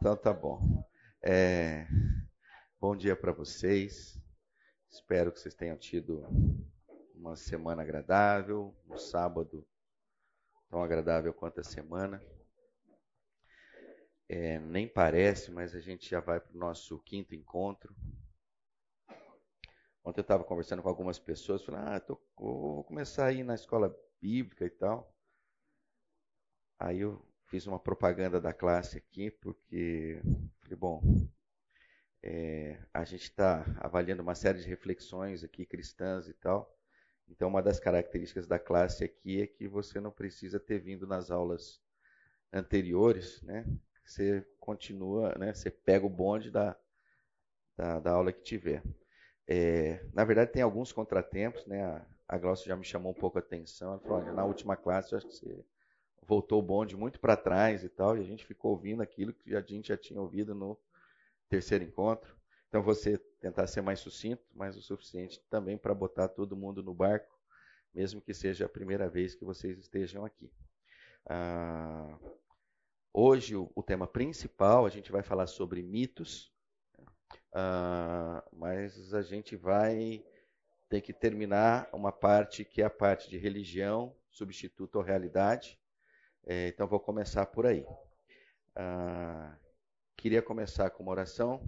Então tá bom. É, bom dia para vocês. Espero que vocês tenham tido uma semana agradável, um sábado tão agradável quanto a semana. É, nem parece, mas a gente já vai para o nosso quinto encontro. Ontem eu estava conversando com algumas pessoas, falando, ah, tô, vou começar a ir na escola bíblica e tal. Aí eu fiz uma propaganda da classe aqui, porque falei, bom, é, a gente está avaliando uma série de reflexões aqui cristãs e tal. Então, uma das características da classe aqui é que você não precisa ter vindo nas aulas anteriores, né? Você continua, né? Você pega o bonde da, da, da aula que tiver. É, na verdade, tem alguns contratempos, né? A, a Glaucia já me chamou um pouco a atenção. Ela falou: olha, na última classe, eu acho que você voltou o bonde muito para trás e tal, e a gente ficou ouvindo aquilo que a gente já tinha ouvido no terceiro encontro. Então você tentar ser mais sucinto, mas o suficiente também para botar todo mundo no barco, mesmo que seja a primeira vez que vocês estejam aqui. Ah, hoje o, o, tema principal a gente vai falar sobre mitos, ah, mas a gente vai ter que terminar uma parte que é a parte de religião, substituto ou realidade, é, então vou começar por aí. Ah, queria começar com uma oração.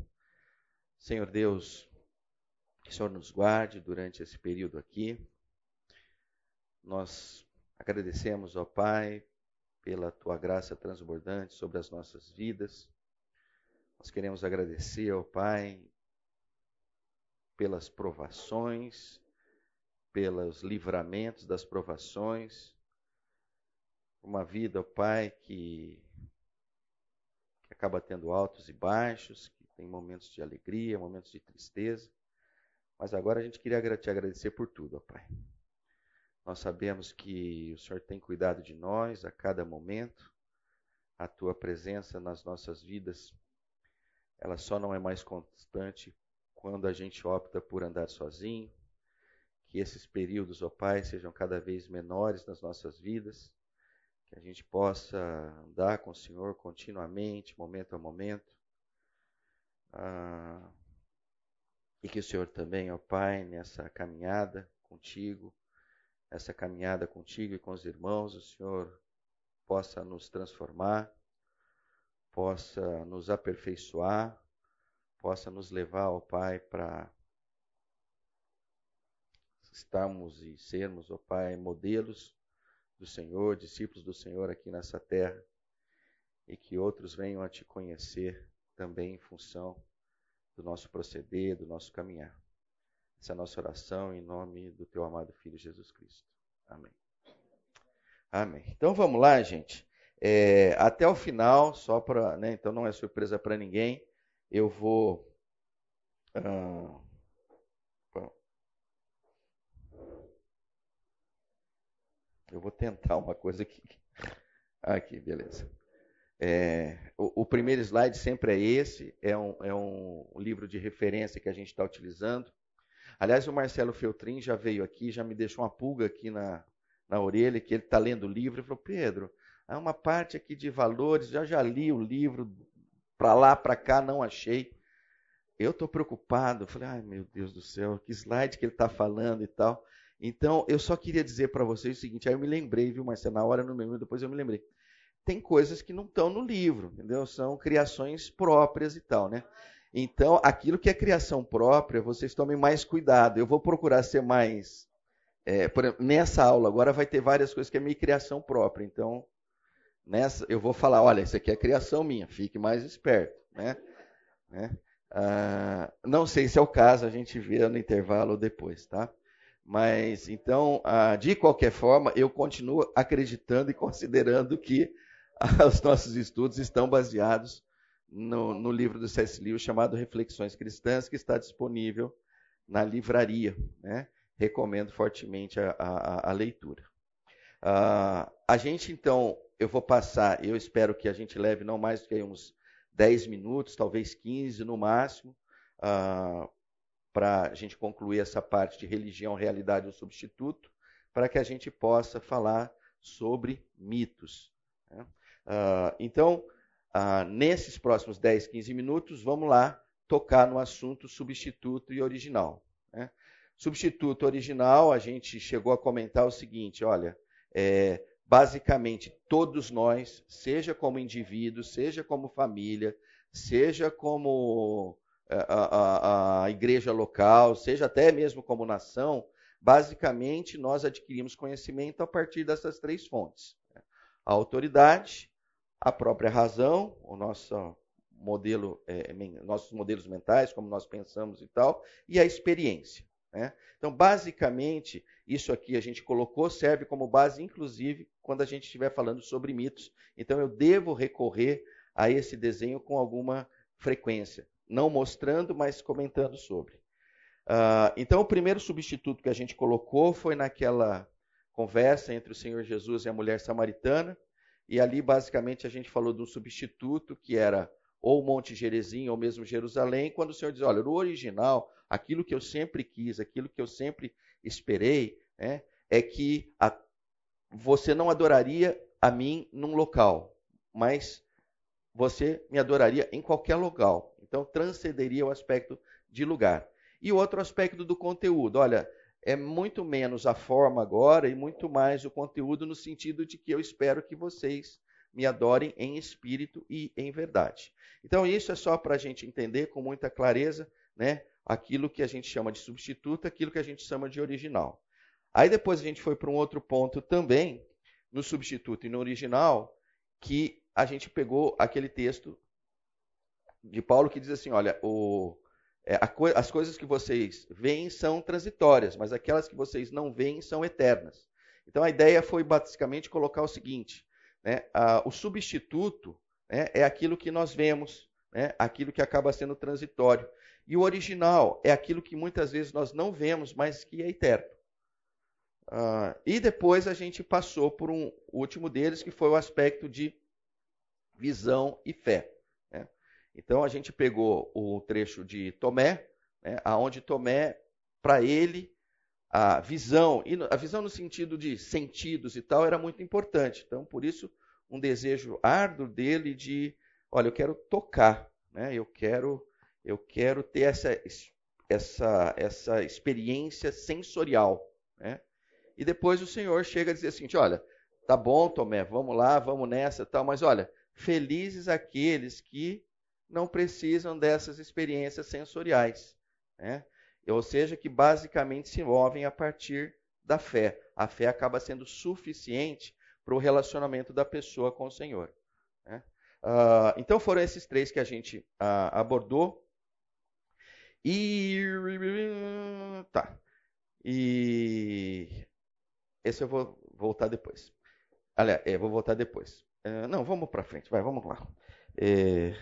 Senhor Deus, que o Senhor nos guarde durante esse período aqui. Nós agradecemos, ó Pai, pela tua graça transbordante sobre as nossas vidas. Nós queremos agradecer, ó Pai, pelas provações, pelos livramentos das provações uma vida, Pai, que, que acaba tendo altos e baixos, que tem momentos de alegria, momentos de tristeza. Mas agora a gente queria te agradecer por tudo, ó Pai. Nós sabemos que o Senhor tem cuidado de nós a cada momento. A tua presença nas nossas vidas, ela só não é mais constante quando a gente opta por andar sozinho. Que esses períodos, ó Pai, sejam cada vez menores nas nossas vidas que a gente possa andar com o Senhor continuamente, momento a momento. Ah, e que o Senhor também, ó Pai, nessa caminhada contigo, essa caminhada contigo e com os irmãos, o Senhor possa nos transformar, possa nos aperfeiçoar, possa nos levar, ó Pai, para estarmos e sermos, ó Pai, modelos do Senhor, discípulos do Senhor aqui nessa terra, e que outros venham a te conhecer também em função do nosso proceder, do nosso caminhar. Essa é a nossa oração em nome do teu amado Filho Jesus Cristo. Amém. Amém. Então vamos lá, gente. É, até o final, só para. Né, então não é surpresa para ninguém, eu vou. Uh, Eu vou tentar uma coisa aqui. Aqui, beleza. É, o, o, primeiro slide sempre é esse, é um, é um livro de referência que a gente está utilizando. Aliás, o Marcelo Feltrin já veio aqui, já me deixou uma pulga aqui na, na orelha, que ele está lendo o livro, e falou, Pedro, há uma parte aqui de valores, já já li o livro, para lá, para cá, não achei. Eu estou preocupado, falei, ai meu Deus do céu, que slide que ele está falando e tal. Então, eu só queria dizer para vocês o seguinte, aí eu me lembrei, viu, Marcelo, na hora não me lembro, depois eu me lembrei. Tem coisas que não estão no livro, entendeu? São criações próprias e tal, né? Então, aquilo que é criação própria, vocês tomem mais cuidado. Eu vou procurar ser mais. É, exemplo, nessa aula agora vai ter várias coisas que é minha criação própria. Então, nessa eu vou falar: olha, isso aqui é criação minha, fique mais esperto. Né? né? Ah, não sei se é o caso, a gente vê no intervalo depois, tá? Mas então, ah, de qualquer forma, eu continuo acreditando e considerando que os nossos estudos estão baseados no, no livro do C.S. Lewis chamado Reflexões Cristãs, que está disponível na livraria. Né? Recomendo fortemente a, a, a leitura. Uh, a gente, então, eu vou passar, eu espero que a gente leve não mais do que uns 10 minutos, talvez 15 no máximo, uh, para a gente concluir essa parte de religião, realidade ou substituto, para que a gente possa falar sobre mitos. Né? Uh, então, ah, nesses próximos 10, 15 minutos, vamos lá tocar no assunto substituto e original. Né? Substituto original, a gente chegou a comentar o seguinte: olha, é, basicamente todos nós, seja como indivíduo, seja como família, seja como a, a, a, igreja local, seja até mesmo como nação, basicamente nós adquirimos conhecimento a partir dessas três fontes: né? a autoridade, a própria razão, o nosso modelo, é, nossos modelos mentais, como nós pensamos e tal, e a experiência. Né? Então, basicamente, isso aqui a gente colocou, serve como base, inclusive, quando a gente estiver falando sobre mitos. Então, eu devo recorrer a esse desenho com alguma frequência, não mostrando, mas comentando sobre. Uh, então, o primeiro substituto que a gente colocou foi naquela conversa entre o Senhor Jesus e a mulher samaritana, e ali, basicamente, a gente falou do substituto que era ou Monte Gerezim, ou mesmo Jerusalém, quando o Senhor diz: olha, no original, aquilo que eu sempre quis, aquilo que eu sempre esperei, né, é que a, você não adoraria a mim num local, mas você me adoraria em qualquer local. Então, transcenderia o aspecto de lugar. E o outro aspecto do conteúdo, olha, é muito menos a forma agora e muito mais o conteúdo, no sentido de que eu espero que vocês me adorem em espírito e em verdade. Então, isso é só para a gente entender com muita clareza né, aquilo que a gente chama de substituto, aquilo que a gente chama de original. Aí depois a gente foi para um outro ponto também, no substituto e no original, que a gente pegou aquele texto de Paulo que diz assim: olha, o, é, co as coisas que vocês veem são transitórias, mas aquelas que vocês não veem são eternas. Então a ideia foi basicamente colocar o seguinte: né, a, o substituto né, é aquilo que nós vemos, né, aquilo que acaba sendo transitório. E o original é aquilo que muitas vezes nós não vemos, mas que é eterno. Uh, e depois a gente passou por um último deles, que foi o aspecto de visão e fé. Então a gente pegou o trecho de Tomé, né, aonde Tomé, para ele, a visão, e a visão no sentido de sentidos e tal, era muito importante. Então, por isso, um desejo árduo dele de, olha, eu quero tocar, né? eu quero eu quero ter essa, essa, essa experiência sensorial. Né? E depois o Senhor chega a dizer assim: olha, tá bom, Tomé, vamos lá, vamos nessa, tal, mas olha, felizes aqueles que não precisam dessas experiências sensoriais. Né? Ou seja, que basicamente se movem a partir da fé. A fé acaba sendo suficiente para o relacionamento da pessoa com o Senhor. Né? Uh, então foram esses três que a gente uh, abordou. E. Tá. E. Esse eu vou voltar depois. Aliás, é, vou voltar depois. Uh, não, vamos para frente, vai, vamos lá. É,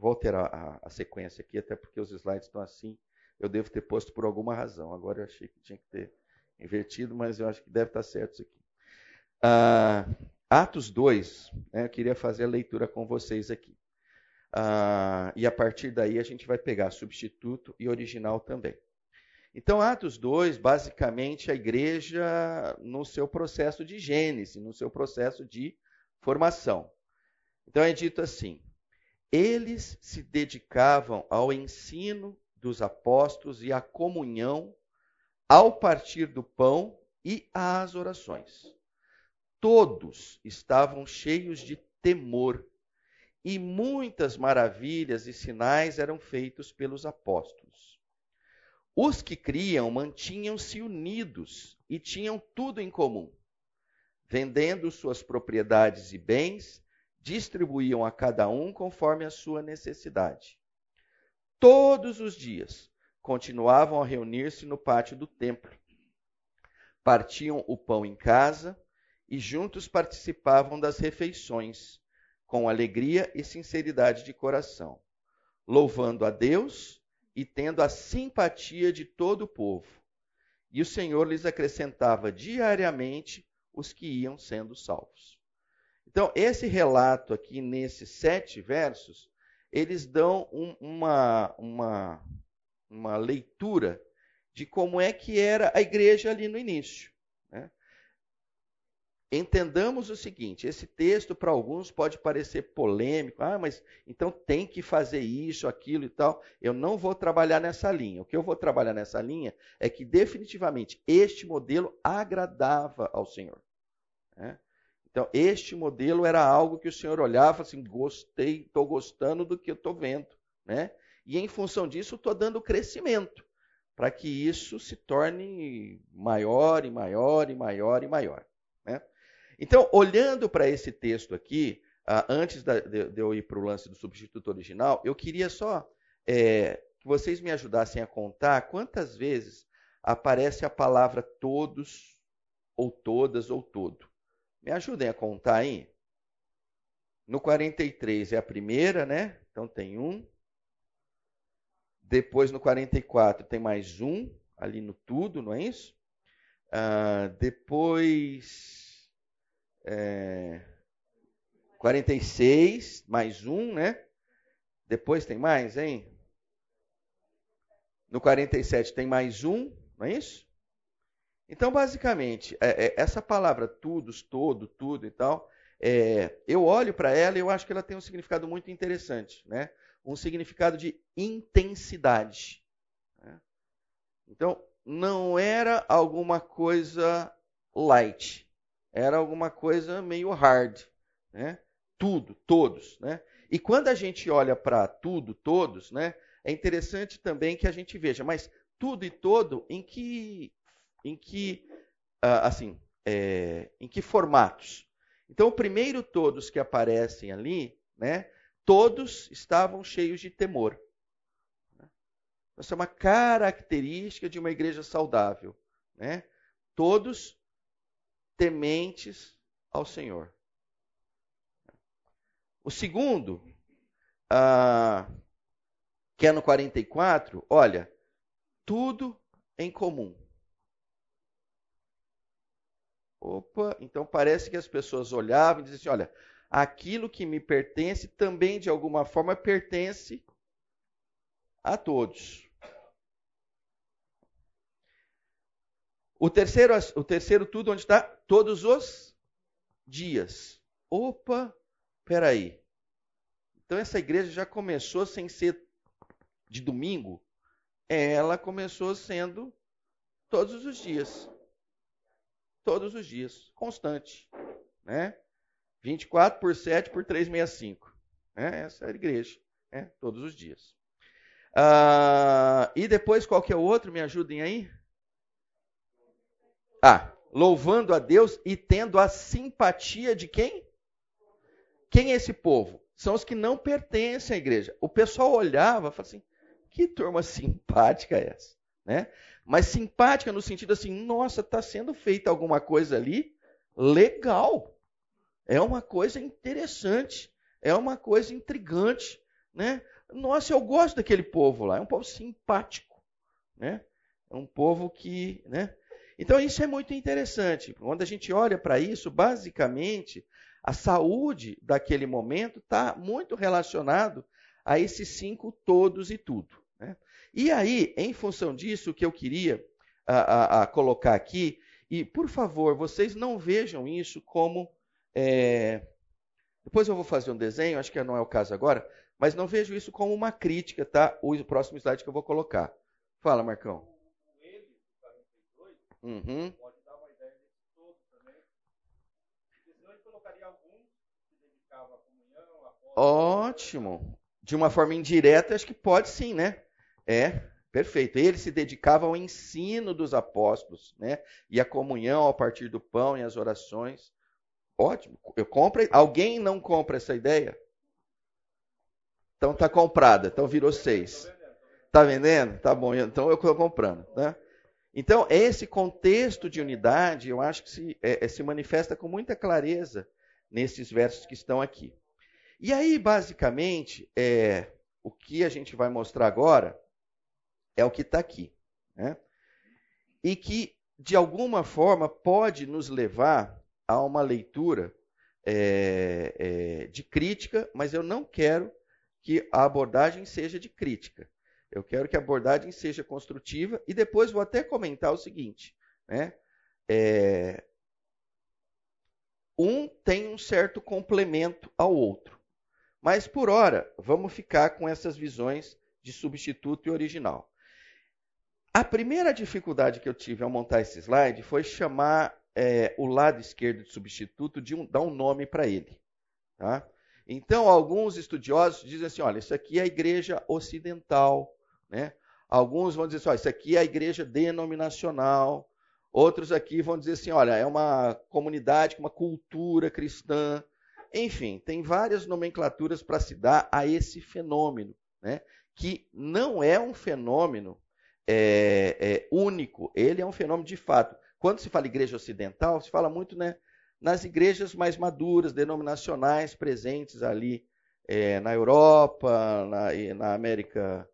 vou alterar a, a sequência aqui, até porque os slides estão assim eu devo ter posto por alguma razão. Agora eu achei que tinha que ter invertido, mas eu acho que deve estar certo isso aqui. Ah, Atos 2, né, eu queria fazer a leitura com vocês aqui. Ah, e a partir daí a gente vai pegar substituto e original também. Então, Atos 2, basicamente, a igreja no seu processo de gênese, no seu processo de formação. Então, é dito assim: eles se dedicavam ao ensino dos apóstolos e a comunhão, ao partir do pão e às orações. Todos estavam cheios de temor, e muitas maravilhas e sinais eram feitos pelos apóstolos. Os que criam mantinham-se unidos e tinham tudo em comum. Vendendo suas propriedades e bens, distribuíam a cada um conforme a sua necessidade todos os dias continuavam a reunir-se no pátio do templo. Partiam o pão em casa e juntos participavam das refeições, com alegria e sinceridade de coração, louvando a Deus e tendo a simpatia de todo o povo. E o Senhor lhes acrescentava diariamente os que iam sendo salvos. Então, esse relato aqui, nesses sete versos, eles dão um, uma, uma, uma leitura de como é que era a igreja ali no início. Né? entendamos o seguinte: esse texto para alguns pode parecer polêmico, ah, mas então tem que fazer isso, aquilo e tal. Eu não vou trabalhar nessa linha. O que eu vou trabalhar nessa linha é que definitivamente este modelo agradava ao Senhor. Né? Então, este modelo era algo que o Senhor olhava assim, gostei, estou gostando do que estou vendo. Né? E em função disso, estou dando crescimento para que isso se torne maior e maior e maior e maior. Né? Então, olhando para esse texto aqui, uh, antes de, eu ir para o lance do substituto original, eu queria só é, que vocês me ajudassem a contar quantas vezes aparece a palavra todos, ou todas, ou todo. Me ajudem a contar aí. No 43 é a primeira, né? Então tem um. Depois no 44 tem mais um, ali no tudo, não é isso? Uh, depois é, 46, mais um, né? Depois tem mais, hein? No 47 tem mais um, não é isso? Então, basicamente, é, é, essa palavra todos, todo, tudo e tal, é, eu olho para ela e eu acho que ela tem um significado muito interessante, né? Um significado de intensidade. Né? Então, não era alguma coisa light era alguma coisa meio hard, né? Tudo, todos, né? E quando a gente olha para tudo, todos, né? É interessante também que a gente veja, mas tudo e todo em que, em que, uh, assim, é, em que formatos? Então, o primeiro todos que aparecem ali, né? Todos estavam cheios de temor. Essa é uma característica de uma igreja saudável, né? Todos tementes ao Senhor. O segundo, ah, que é no 44, olha, tudo em comum. Opa, então parece que as pessoas olhavam e diziam assim: olha, aquilo que me pertence também de alguma forma pertence a todos. O terceiro, o terceiro tudo, onde está? Todos os dias. Opa, peraí. Então essa igreja já começou sem ser de domingo, ela começou sendo todos os dias. Todos os dias, constante. Né? 24 por 7 por 365. Né? Essa é a igreja, né? todos os dias. Ah, e depois, qual que é o outro? Me ajudem aí. Ah, louvando a Deus e tendo a simpatia de quem? Quem é esse povo? São os que não pertencem à igreja. O pessoal olhava e falava assim: que turma simpática é essa? Né? Mas simpática no sentido assim: nossa, está sendo feita alguma coisa ali legal. É uma coisa interessante. É uma coisa intrigante. Né? Nossa, eu gosto daquele povo lá. É um povo simpático. Né? É um povo que. Né? Então, isso é muito interessante. Quando a gente olha para isso, basicamente, a saúde daquele momento está muito relacionado a esses cinco todos e tudo. E aí, em função disso, o que eu queria a, a, a colocar aqui, e por favor, vocês não vejam isso como. É... Depois eu vou fazer um desenho, acho que não é o caso agora, mas não vejo isso como uma crítica, tá? O próximo slide que eu vou colocar. Fala, Marcão. Uhum. Ótimo. De uma forma indireta, acho que pode sim, né? É, perfeito. Ele se dedicava ao ensino dos apóstolos, né? E à comunhão a partir do pão e as orações. Ótimo. Eu compro. Alguém não compra essa ideia? Então tá comprada. Então virou seis. Tá vendendo? Tá bom. Então eu estou comprando, né? Então, esse contexto de unidade, eu acho que se, é, é, se manifesta com muita clareza nesses versos que estão aqui. E aí, basicamente, é, o que a gente vai mostrar agora é o que está aqui. Né? E que, de alguma forma, pode nos levar a uma leitura é, é, de crítica, mas eu não quero que a abordagem seja de crítica. Eu quero que a abordagem seja construtiva e depois vou até comentar o seguinte, né? É, um tem um certo complemento ao outro. Mas por hora, vamos ficar com essas visões de substituto e original. A primeira dificuldade que eu tive ao montar esse slide foi chamar é, o lado esquerdo de substituto, de um, dar um nome para ele. Tá? Então, alguns estudiosos dizem assim: olha, isso aqui é a igreja ocidental. Né? Alguns vão dizer assim: olha, isso aqui é a igreja denominacional. Outros aqui vão dizer assim: olha, é uma comunidade com uma cultura cristã. Enfim, tem várias nomenclaturas para se dar a esse fenômeno, né? que não é um fenômeno é, é, único, ele é um fenômeno de fato. Quando se fala igreja ocidental, se fala muito né, nas igrejas mais maduras, denominacionais, presentes ali é, na Europa, na, na América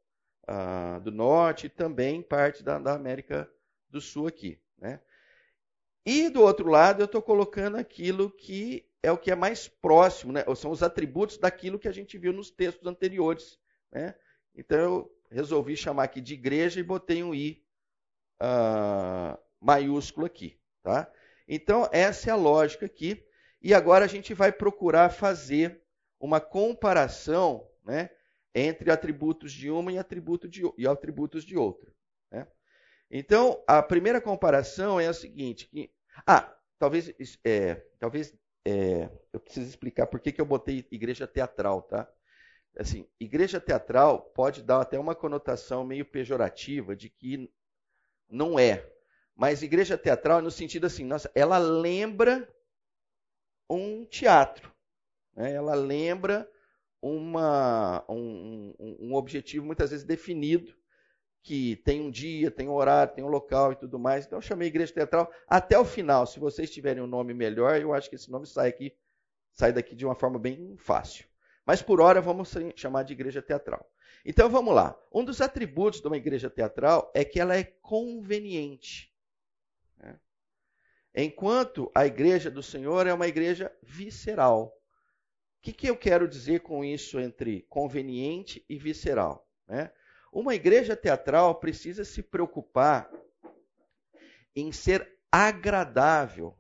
uh, do Norte e também parte da, da América do Sul aqui. Né? E do outro lado, eu estou colocando aquilo que é o que é mais próximo, né? são os atributos daquilo que a gente viu nos textos anteriores. Né? Então eu resolvi chamar aqui de igreja e botei um I uh, maiúsculo aqui. Tá? Então, essa é a lógica aqui. E agora a gente vai procurar fazer uma comparação né, entre atributos de uma e, atributo de, e atributos de outra. Né? Então, a primeira comparação é a seguinte: que, ah, talvez, é, talvez é, eu precise explicar por que, que eu botei igreja teatral, tá? Assim, igreja teatral pode dar até uma conotação meio pejorativa de que não é. Mas igreja teatral no sentido assim, nossa, ela lembra um teatro. Né? Ela lembra uma, um, um, um objetivo muitas vezes definido, que tem um dia, tem um horário, tem um local e tudo mais. Então eu chamei igreja teatral até o final. Se vocês tiverem um nome melhor, eu acho que esse nome sai aqui, sai daqui de uma forma bem fácil. Mas por hora vamos chamar de igreja teatral. Então vamos lá. Um dos atributos de uma igreja teatral é que ela é conveniente. Né? Enquanto a igreja do Senhor é uma igreja visceral. O que, que eu quero dizer com isso entre conveniente e visceral? Né? Uma igreja teatral precisa se preocupar em ser agradável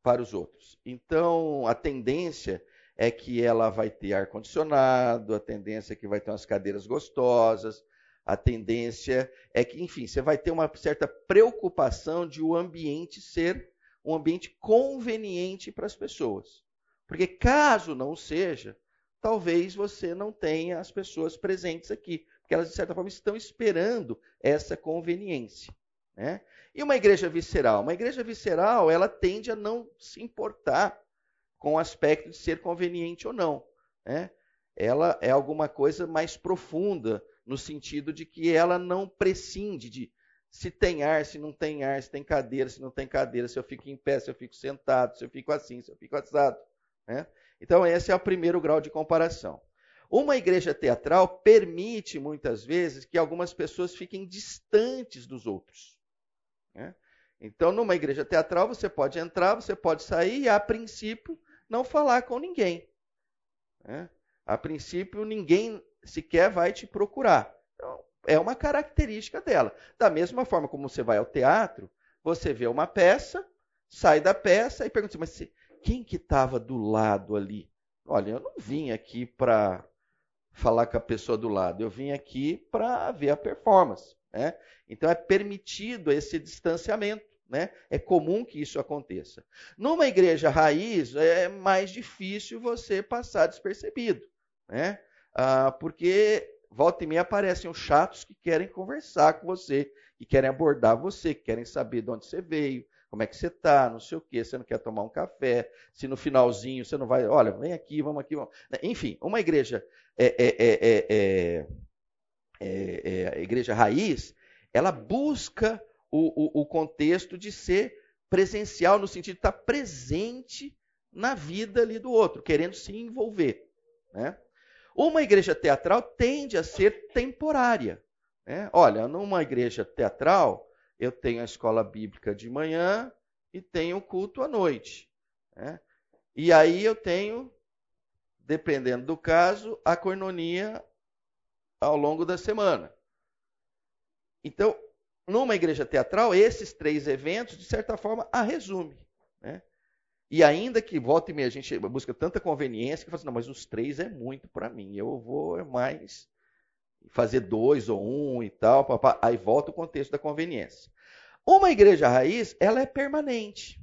para os outros. Então, a tendência é que ela vai ter ar-condicionado, a tendência é que vai ter umas cadeiras gostosas, a tendência é que, enfim, você vai ter uma certa preocupação de o ambiente ser um ambiente conveniente para as pessoas. Porque caso não seja, talvez você não tenha as pessoas presentes aqui, porque elas, de certa forma, estão esperando essa conveniência. Né? E uma igreja visceral? Uma igreja visceral, ela tende a não se importar com o aspecto de ser conveniente ou não. Né? Ela é alguma coisa mais profunda, no sentido de que ela não prescinde de se tem ar, se não tem ar, se tem cadeira, se não tem cadeira, se eu fico em pé, se eu fico sentado, se eu fico assim, se eu fico assado. Né? Então, esse é o primeiro grau de comparação. Uma igreja teatral permite, muitas vezes, que algumas pessoas fiquem distantes dos outros. Né? Então, numa igreja teatral, você pode entrar, você pode sair e, a princípio, não falar com ninguém. Né? A princípio, ninguém sequer vai te procurar. Então, é uma característica dela. Da mesma forma como você vai ao teatro, você vê uma peça, sai da peça e pergunta assim, mas quem que estava do lado ali? Olha, eu não vim aqui para falar com a pessoa do lado, eu vim aqui para ver a performance. Né? Então é permitido esse distanciamento. Né? É comum que isso aconteça. Numa igreja raiz, é mais difícil você passar despercebido. Né? Ah, porque volta e meia aparecem os chatos que querem conversar com você, que querem abordar você, que querem saber de onde você veio, como é que você está, não sei o quê, você não quer tomar um café, se no finalzinho você não vai, olha, vem aqui, vamos aqui. Vamos. Enfim, uma igreja é, é, é, é, igreja raiz, ela busca o, o, o contexto de ser presencial, no sentido de estar presente na vida ali do outro, querendo se envolver. Né? Uma igreja teatral tende a ser temporária. Né? Olha, numa igreja teatral, eu tenho a escola bíblica de manhã e tenho o culto à noite. Né? E aí eu tenho, dependendo do caso, a cornonia ao longo da semana. Então, numa igreja teatral, esses três eventos, de certa forma, a resume. Né? E ainda que volta e meia a gente busca tanta conveniência que fala assim, não, mas os três é muito para mim. Eu vou mais fazer dois ou um e tal. Papá. Aí volta o contexto da conveniência. Uma igreja raiz, ela é permanente.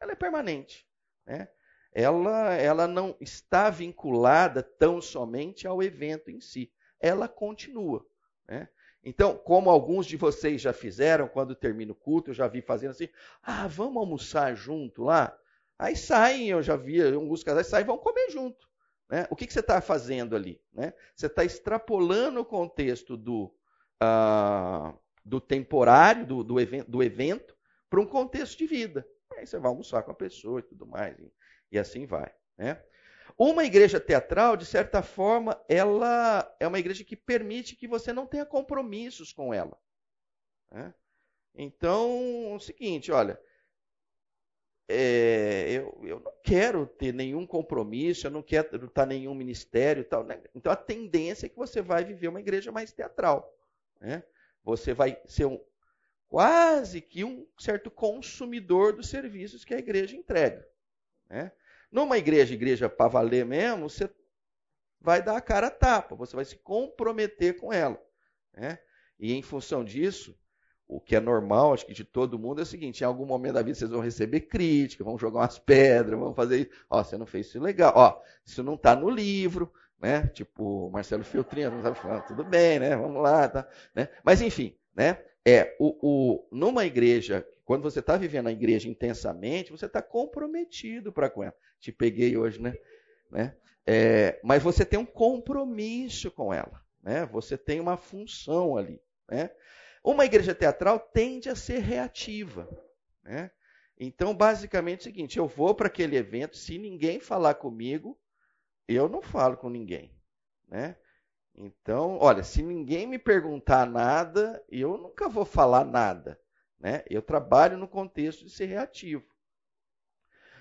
Ela é permanente. Né? Ela, ela não está vinculada tão somente ao evento em si. Ela continua. Né? Então, como alguns de vocês já fizeram, quando termina o culto, eu já vi fazendo assim, ah, vamos almoçar junto lá? Aí saem, eu já vi alguns casais saem e vão comer junto. Né? O que, que você está fazendo ali? Né? Você está extrapolando o contexto do, ah, do temporário, do, do, evento, do evento para um contexto de vida. Aí você vai almoçar com a pessoa e tudo mais, e, e assim vai. Né? Uma igreja teatral, de certa forma, ela é uma igreja que permite que você não tenha compromissos com ela. Né? Então, é o seguinte, olha, é, eu, eu, não quero ter nenhum compromisso, eu não quero estar em nenhum ministério tal. Né? Então a tendência é que você vai viver uma igreja mais teatral. Né? Você vai ser um, quase que um certo consumidor dos serviços que a igreja entrega. Né? Numa igreja, igreja para valer mesmo, você vai dar a cara a tapa, você vai se comprometer com ela. Né? E em função disso, o que é normal, acho que de todo mundo, é o seguinte: em algum momento da vida vocês vão receber crítica, vão jogar umas pedras, vão fazer isso. Ó, você não fez isso legal. Ó, isso não está no livro, né? Tipo, Marcelo Filtrinho não sabe falar, tudo bem, né? Vamos lá, tá? Né? Mas enfim, né? É, o, o, numa igreja, quando você está vivendo a igreja intensamente, você está comprometido para com ela. Te peguei hoje, né? né? É, mas você tem um compromisso com ela. Né? Você tem uma função ali. Né? Uma igreja teatral tende a ser reativa. Né? Então, basicamente é o seguinte: eu vou para aquele evento, se ninguém falar comigo, eu não falo com ninguém. Né? Então, olha, se ninguém me perguntar nada, eu nunca vou falar nada. Né? Eu trabalho no contexto de ser reativo.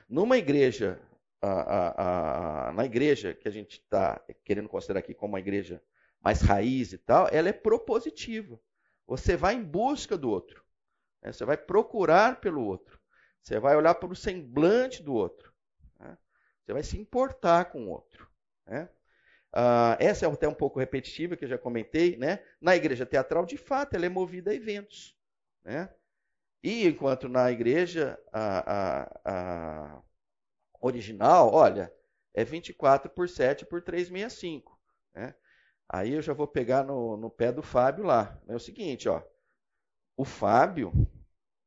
Numa igreja, a, a, a, na igreja que a gente está querendo considerar aqui como uma igreja mais raiz e tal, ela é propositiva. Você vai em busca do outro. Né? Você vai procurar pelo outro. Você vai olhar para o semblante do outro. Né? Você vai se importar com o outro. Né? Ah, essa é até um pouco repetitiva, que eu já comentei. Né? Na igreja teatral, de fato, ela é movida a eventos. Né? E enquanto na igreja a, a, a original, olha, é 24 por 7 por 365. Né? Aí eu já vou pegar no, no pé do Fábio lá. É o seguinte, ó. O Fábio,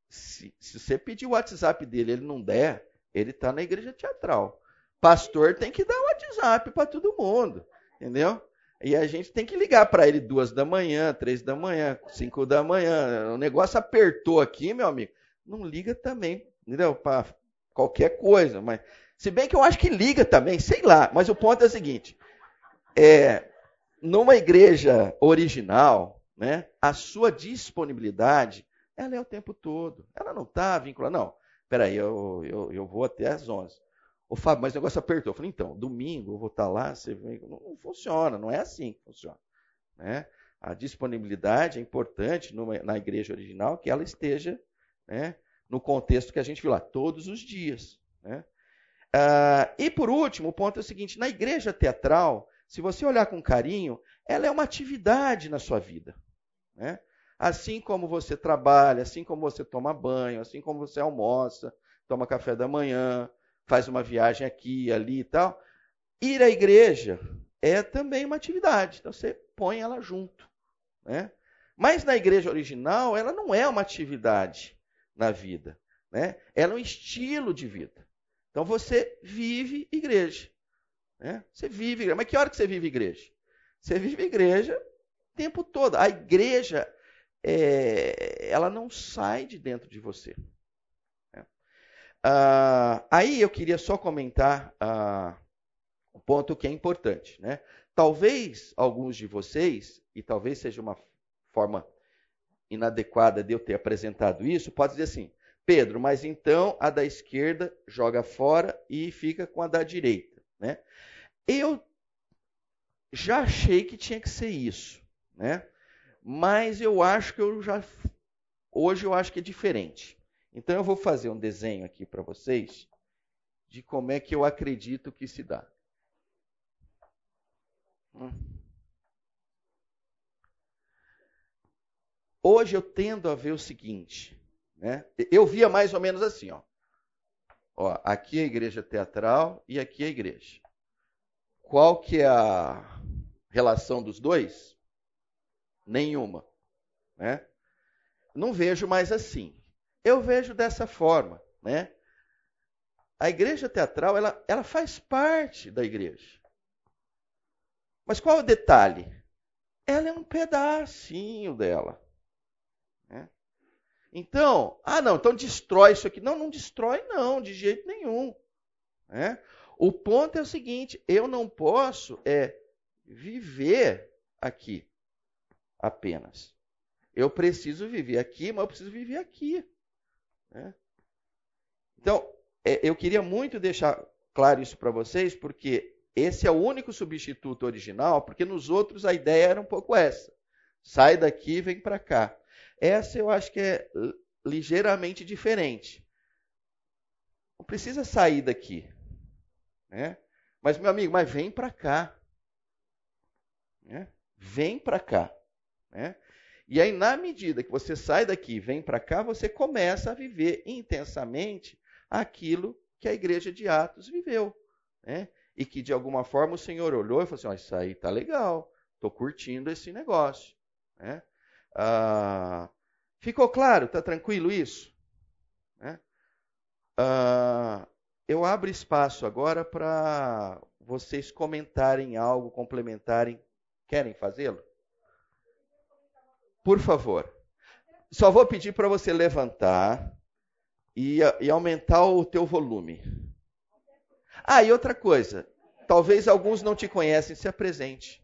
se, se você pedir o WhatsApp dele ele não der, ele está na igreja teatral. Pastor tem que dar o WhatsApp para todo mundo, entendeu? E a gente tem que ligar para ele duas da manhã, três da manhã, cinco da manhã. O negócio apertou aqui, meu amigo. Não liga também, entendeu? Para qualquer coisa. Mas se bem que eu acho que liga também, sei lá. Mas o ponto é o seguinte: é, numa igreja original, né, a sua disponibilidade ela é o tempo todo. Ela não está vinculada. Não, peraí, eu, eu, eu vou até às 11. Ô, Fábio, mas o negócio apertou. Eu falei, então, domingo eu vou estar lá, você vem. Não, não funciona, não é assim que funciona. Né? A disponibilidade é importante numa, na igreja original que ela esteja né, no contexto que a gente viu lá, todos os dias. Né? Ah, e por último, o ponto é o seguinte: na igreja teatral, se você olhar com carinho, ela é uma atividade na sua vida. Né? Assim como você trabalha, assim como você toma banho, assim como você almoça, toma café da manhã, faz uma viagem aqui, ali e tal. Ir à igreja é também uma atividade, então você põe ela junto. Né? Mas na igreja original, ela não é uma atividade na vida. Né? Ela é um estilo de vida. Então você vive igreja. Né? Você vive igreja. Mas que hora que você vive igreja? Você vive igreja o tempo todo. A igreja, é, ela não sai de dentro de você. Ah, aí eu queria só comentar ah, um ponto que é importante. Né? Talvez alguns de vocês, e talvez seja uma forma inadequada de eu ter apresentado isso, pode dizer assim, Pedro, mas então a da esquerda joga fora e fica com a da direita. Né? Eu já achei que tinha que ser isso, né? mas eu acho que eu já. Hoje eu acho que é diferente. Então eu vou fazer um desenho aqui para vocês de como é que eu acredito que se dá. Hum. Hoje eu tendo a ver o seguinte, né? Eu via mais ou menos assim, ó. ó. Aqui é a igreja teatral e aqui é a igreja. Qual que é a relação dos dois? Nenhuma, né? Não vejo mais assim. Eu vejo dessa forma, né? A igreja teatral, ela, ela faz parte da igreja. Mas qual é o detalhe? Ela é um pedacinho dela. Né? Então, ah não, então destrói isso aqui. Não, não destrói não, de jeito nenhum. Né? O ponto é o seguinte, eu não posso é viver aqui apenas. Eu preciso viver aqui, mas eu preciso viver aqui. Né? Então, é, eu queria muito deixar claro isso para vocês, porque esse é o único substituto original, porque nos outros a ideia era um pouco essa. Sai daqui e vem para cá. Essa eu acho que é ligeiramente diferente. Não precisa sair daqui. Né? Mas, meu amigo, mas vem para cá. Né? Vem para cá. Né? E aí, na medida que você sai daqui e vem para cá, você começa a viver intensamente aquilo que a igreja de Atos viveu. Né? E que, de alguma forma, o Senhor olhou e falou assim: oh, Isso aí tá legal, estou curtindo esse negócio. Né? Ah, ficou claro? Está tranquilo isso? Né? Ah, eu abro espaço agora para vocês comentarem algo, complementarem. Querem fazê-lo? Por favor. Só vou pedir para você levantar e, e aumentar o teu volume. Ah, e outra coisa, talvez alguns não te conhecem, se apresente.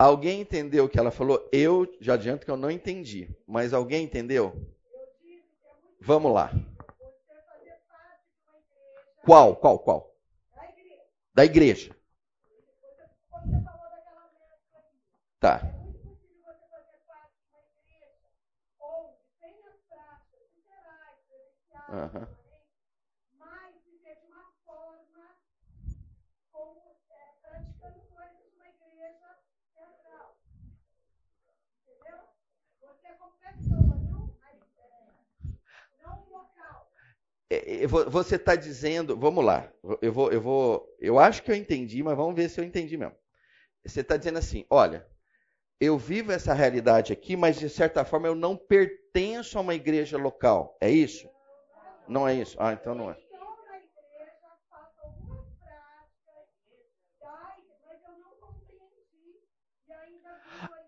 Alguém entendeu o que ela falou? Eu já adianto que eu não entendi, mas alguém entendeu? Vamos lá. Qual, qual, qual? Da igreja. Tá. Uhum. Mas viver de uma forma como é, praticando coisas na igreja teatral. Entendeu? Você é como pessoa, não, não local. É, é, você está dizendo, vamos lá, eu vou, eu vou, eu acho que eu entendi, mas vamos ver se eu entendi mesmo. Você está dizendo assim, olha, eu vivo essa realidade aqui, mas de certa forma eu não pertenço a uma igreja local. É isso? Não é isso? Ah, então não é.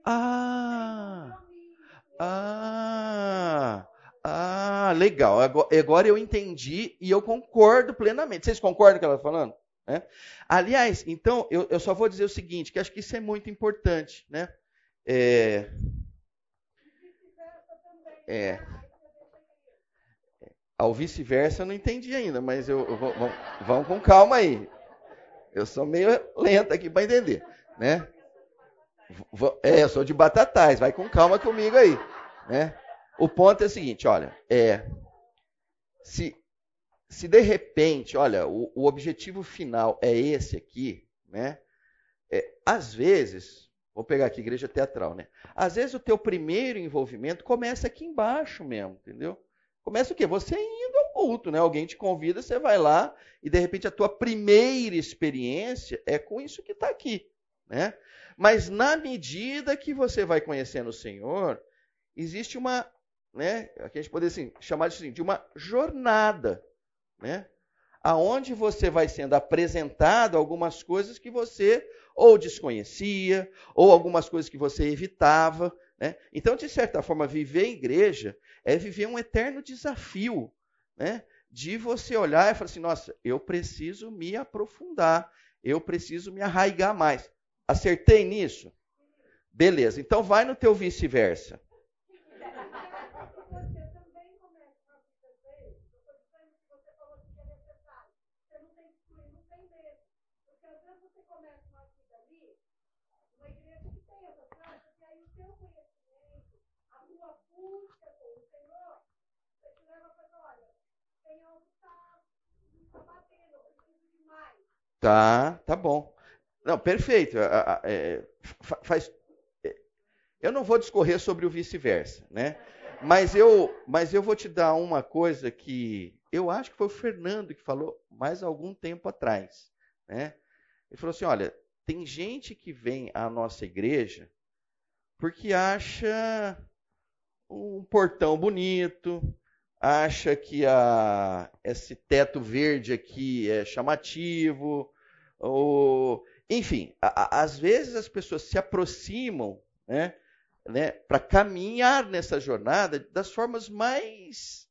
Ah! Ah! Ah, legal. Agora eu entendi e eu concordo plenamente. Vocês concordam com o que ela está falando? É? Aliás, então, eu, eu, só vou dizer o seguinte, que acho que isso é muito importante. Né? É, é, ao vice-versa eu não entendi ainda, mas eu, eu vou, vamos, vamos com calma aí. Eu sou meio lento aqui para entender. Né? É, eu sou de batatais, vai com calma comigo aí. Né? O ponto é o seguinte, olha, é, se, se de repente, olha, o, o objetivo final é esse aqui, né? É, às vezes, vou pegar aqui igreja teatral, né? Às vezes o teu primeiro envolvimento começa aqui embaixo mesmo, entendeu? Começa o quê? Você indo ao culto, né? Alguém te convida, você vai lá e de repente a tua primeira experiência é com isso que está aqui, né? Mas na medida que você vai conhecendo o Senhor, existe uma, né? Aqui a gente poderia assim, chamar de, assim, de uma jornada, né? Aonde você vai sendo apresentado algumas coisas que você ou desconhecia, ou algumas coisas que você evitava. Né? Então, de certa forma, viver em igreja é viver um eterno desafio né? de você olhar e falar assim: nossa, eu preciso me aprofundar, eu preciso me arraigar mais. Acertei nisso? Beleza, então vai no teu vice-versa. Tá, tá bom. Não, perfeito. É, faz, é, eu não vou discorrer sobre o vice-versa, né? Mas eu, mas eu vou te dar uma coisa que eu acho que foi o Fernando que falou mais algum tempo atrás, né? Ele falou assim, olha, tem gente que vem à nossa igreja porque acha um portão bonito, acha que a, esse teto verde aqui é chamativo, ou, enfim, a, a, às vezes as pessoas se aproximam né, né, para caminhar nessa jornada das formas mais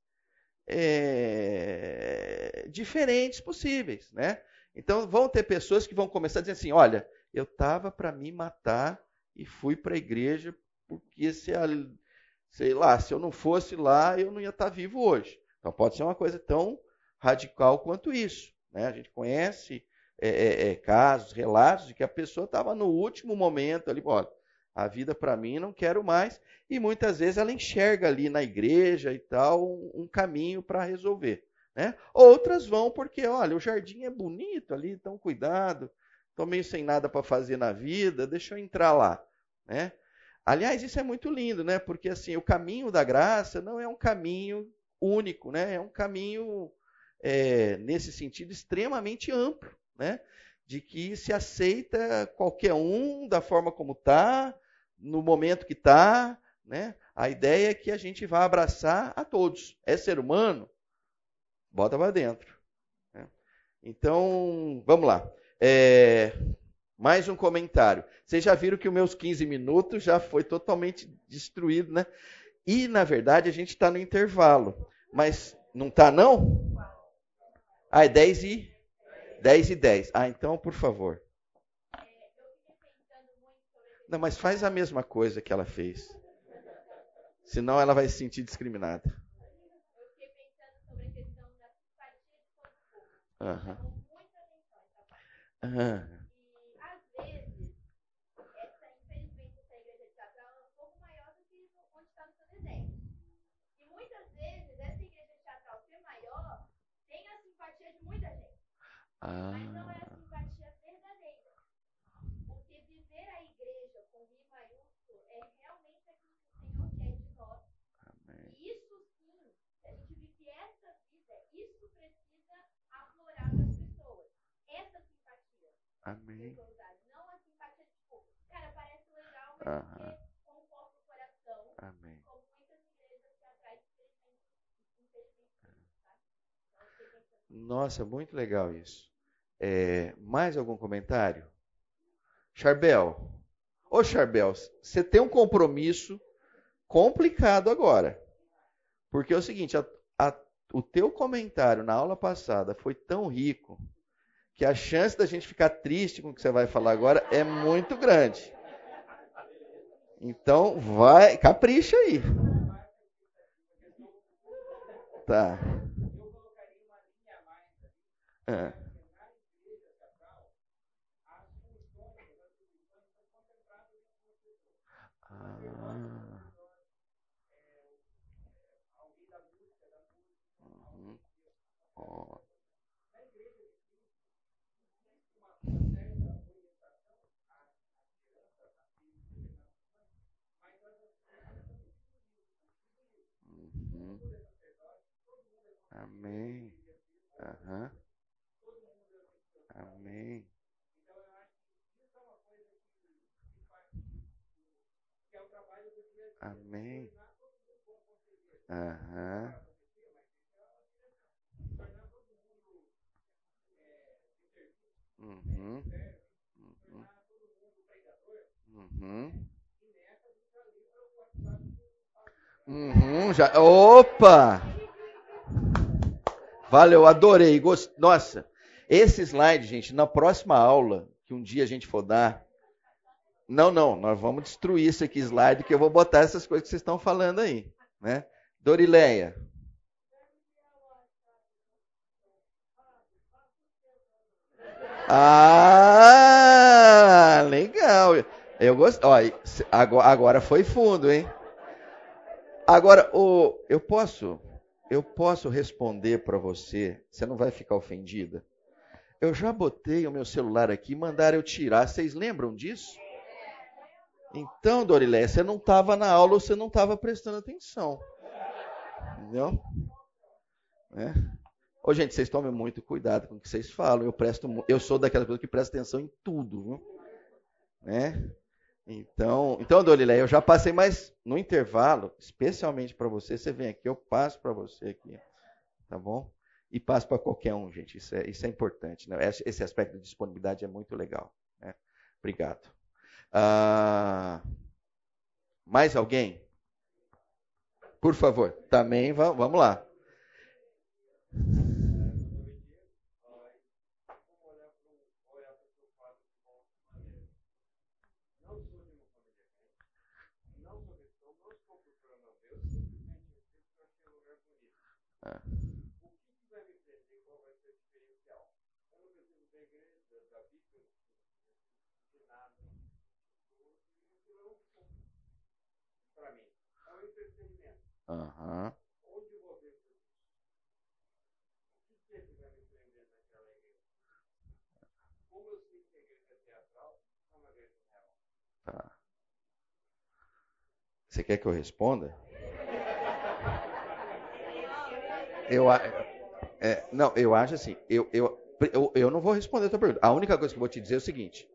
é, diferentes possíveis. Né? Então vão ter pessoas que vão começar a dizer assim: olha, eu estava para me matar e fui para a igreja porque se a sei lá, se eu não fosse lá, eu não ia estar vivo hoje. Então pode ser uma coisa tão radical quanto isso. Né? A gente conhece é, é, é casos, relatos de que a pessoa estava no último momento ali, olha, a vida para mim não quero mais, e muitas vezes ela enxerga ali na igreja e tal um, um caminho para resolver. Né? Outras vão porque, olha, o jardim é bonito ali, então cuidado, estou meio sem nada para fazer na vida, deixa eu entrar lá. Né? Aliás, isso é muito lindo, né? Porque assim, o caminho da graça não é um caminho único, né? É um caminho é, nesse sentido extremamente amplo, né? De que se aceita qualquer um da forma como está, no momento que está, né? A ideia é que a gente vá abraçar a todos. É ser humano, bota para dentro. Né? Então, vamos lá. É, mais um comentário. Vocês já viram que os meus 15 minutos já foi totalmente destruído, né? E, na verdade, a gente está no intervalo. Mas não está, não? Ah, é 10 e, 10 e 10. Ah, então, por favor. Não, mas faz a mesma coisa que ela fez. Senão ela vai se sentir discriminada. Aham. Aham. Ah. Mas não é a simpatia verdadeira. Porque viver a igreja com I maiúsculo é realmente aquilo que o Senhor quer de nós. Amém. E isso sim, se a gente vive essa vida, isso precisa aflorar para as pessoas. Essa simpatia. Amém. Não a simpatia, tipo, cara, parece legal, mas uh -huh. conforta o coração. Amém. Como muitas igrejas que atrás, infelizmente, Nossa, muito legal isso. É, mais algum comentário? Charbel. Ô Charbel, você tem um compromisso complicado agora. Porque é o seguinte, a, a, o teu comentário na aula passada foi tão rico que a chance da gente ficar triste com o que você vai falar agora é muito grande. Então, vai, capricha aí. Tá. É. Amém. Aham. Amém. Amém. Aham. Uhum. Uhum. Uhum. Já. Opa! Valeu, adorei. Gost... Nossa, esse slide, gente, na próxima aula, que um dia a gente for dar. Não, não, nós vamos destruir esse aqui slide, que eu vou botar essas coisas que vocês estão falando aí. Né? Dorileia. Ah, legal. Eu gostei. agora foi fundo, hein? Agora, o, eu posso eu posso responder para você, você não vai ficar ofendida? eu já botei o meu celular aqui, mandaram eu tirar. Vocês lembram disso? Então, Dorilé, você não estava na aula você não estava prestando atenção. Entendeu? É. Ô, gente, vocês tomem muito cuidado com o que vocês falam. Eu presto, eu sou daquela pessoa que presta atenção em tudo, viu? Né? Então, então, Dorilé, eu já passei, mas no intervalo, especialmente para você, você vem aqui, eu passo para você aqui, tá bom? E passo para qualquer um, gente. Isso é, isso é importante. Né? Esse aspecto de disponibilidade é muito legal. Né? Obrigado. Ah, mais alguém? Por favor. Também vamos lá. Aham. Onde eu vou ver O que você vai me prender naquela igreja? Como eu sei que a igreja é teatral, é uma igreja real. Tá. Você quer que eu responda? Eu, é, não, eu acho assim, eu, eu, eu, eu não vou responder a tua pergunta. A única coisa que eu vou te dizer é o seguinte.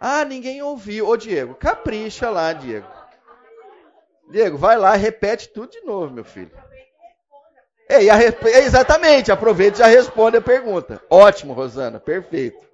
Ah, ninguém ouviu. Ô, Diego, capricha lá, Diego. Diego, vai lá, repete tudo de novo, meu filho. É, e a, é, exatamente, aproveita e já responde a pergunta. Ótimo, Rosana, perfeito.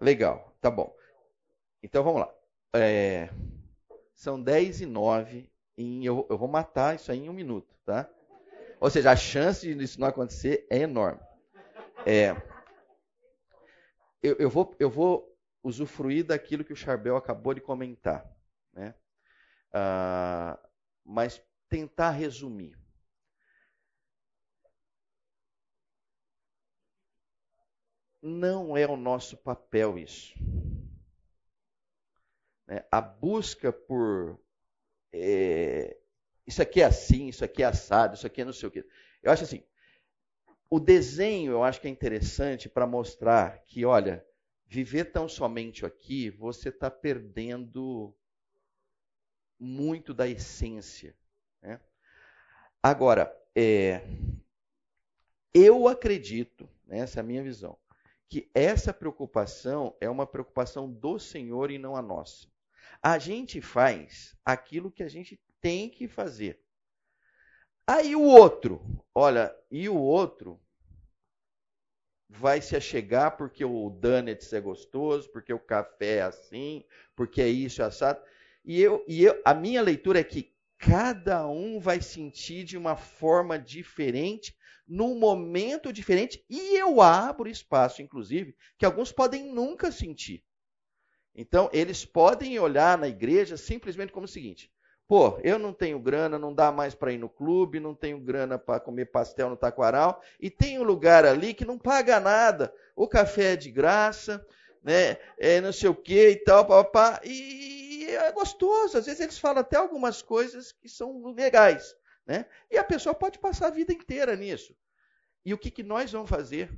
Legal, tá bom. Então vamos lá. É, são 10 e 9. Em, eu, eu, vou matar isso aí em um minuto, tá? Ou seja, a chance de isso não acontecer é enorme. É, eu, eu, vou, eu vou usufruir daquilo que o Charbel acabou de comentar. Né? Ah, mas tentar resumir. Não é o nosso papel isso. Né? A busca por é, isso aqui é assim, isso aqui é assado, isso aqui é não sei o quê. Eu acho assim, o desenho eu acho que é interessante para mostrar que, olha, viver tão somente aqui, você está perdendo muito da essência. Né? Agora, é, eu acredito, né, essa é a minha visão, que essa preocupação é uma preocupação do Senhor e não a nossa. A gente faz aquilo que a gente tem que fazer. Aí o outro, olha, e o outro vai se achegar porque o donuts é gostoso, porque o café é assim, porque é isso, é assado. E, eu, e eu, a minha leitura é que cada um vai sentir de uma forma diferente num momento diferente, e eu abro espaço, inclusive, que alguns podem nunca sentir. Então, eles podem olhar na igreja simplesmente como o seguinte: pô, eu não tenho grana, não dá mais para ir no clube, não tenho grana para comer pastel no taquaral, e tem um lugar ali que não paga nada. O café é de graça, né? É não sei o que e tal, papá, e é gostoso. Às vezes eles falam até algumas coisas que são legais, né? E a pessoa pode passar a vida inteira nisso. E o que, que nós vamos fazer?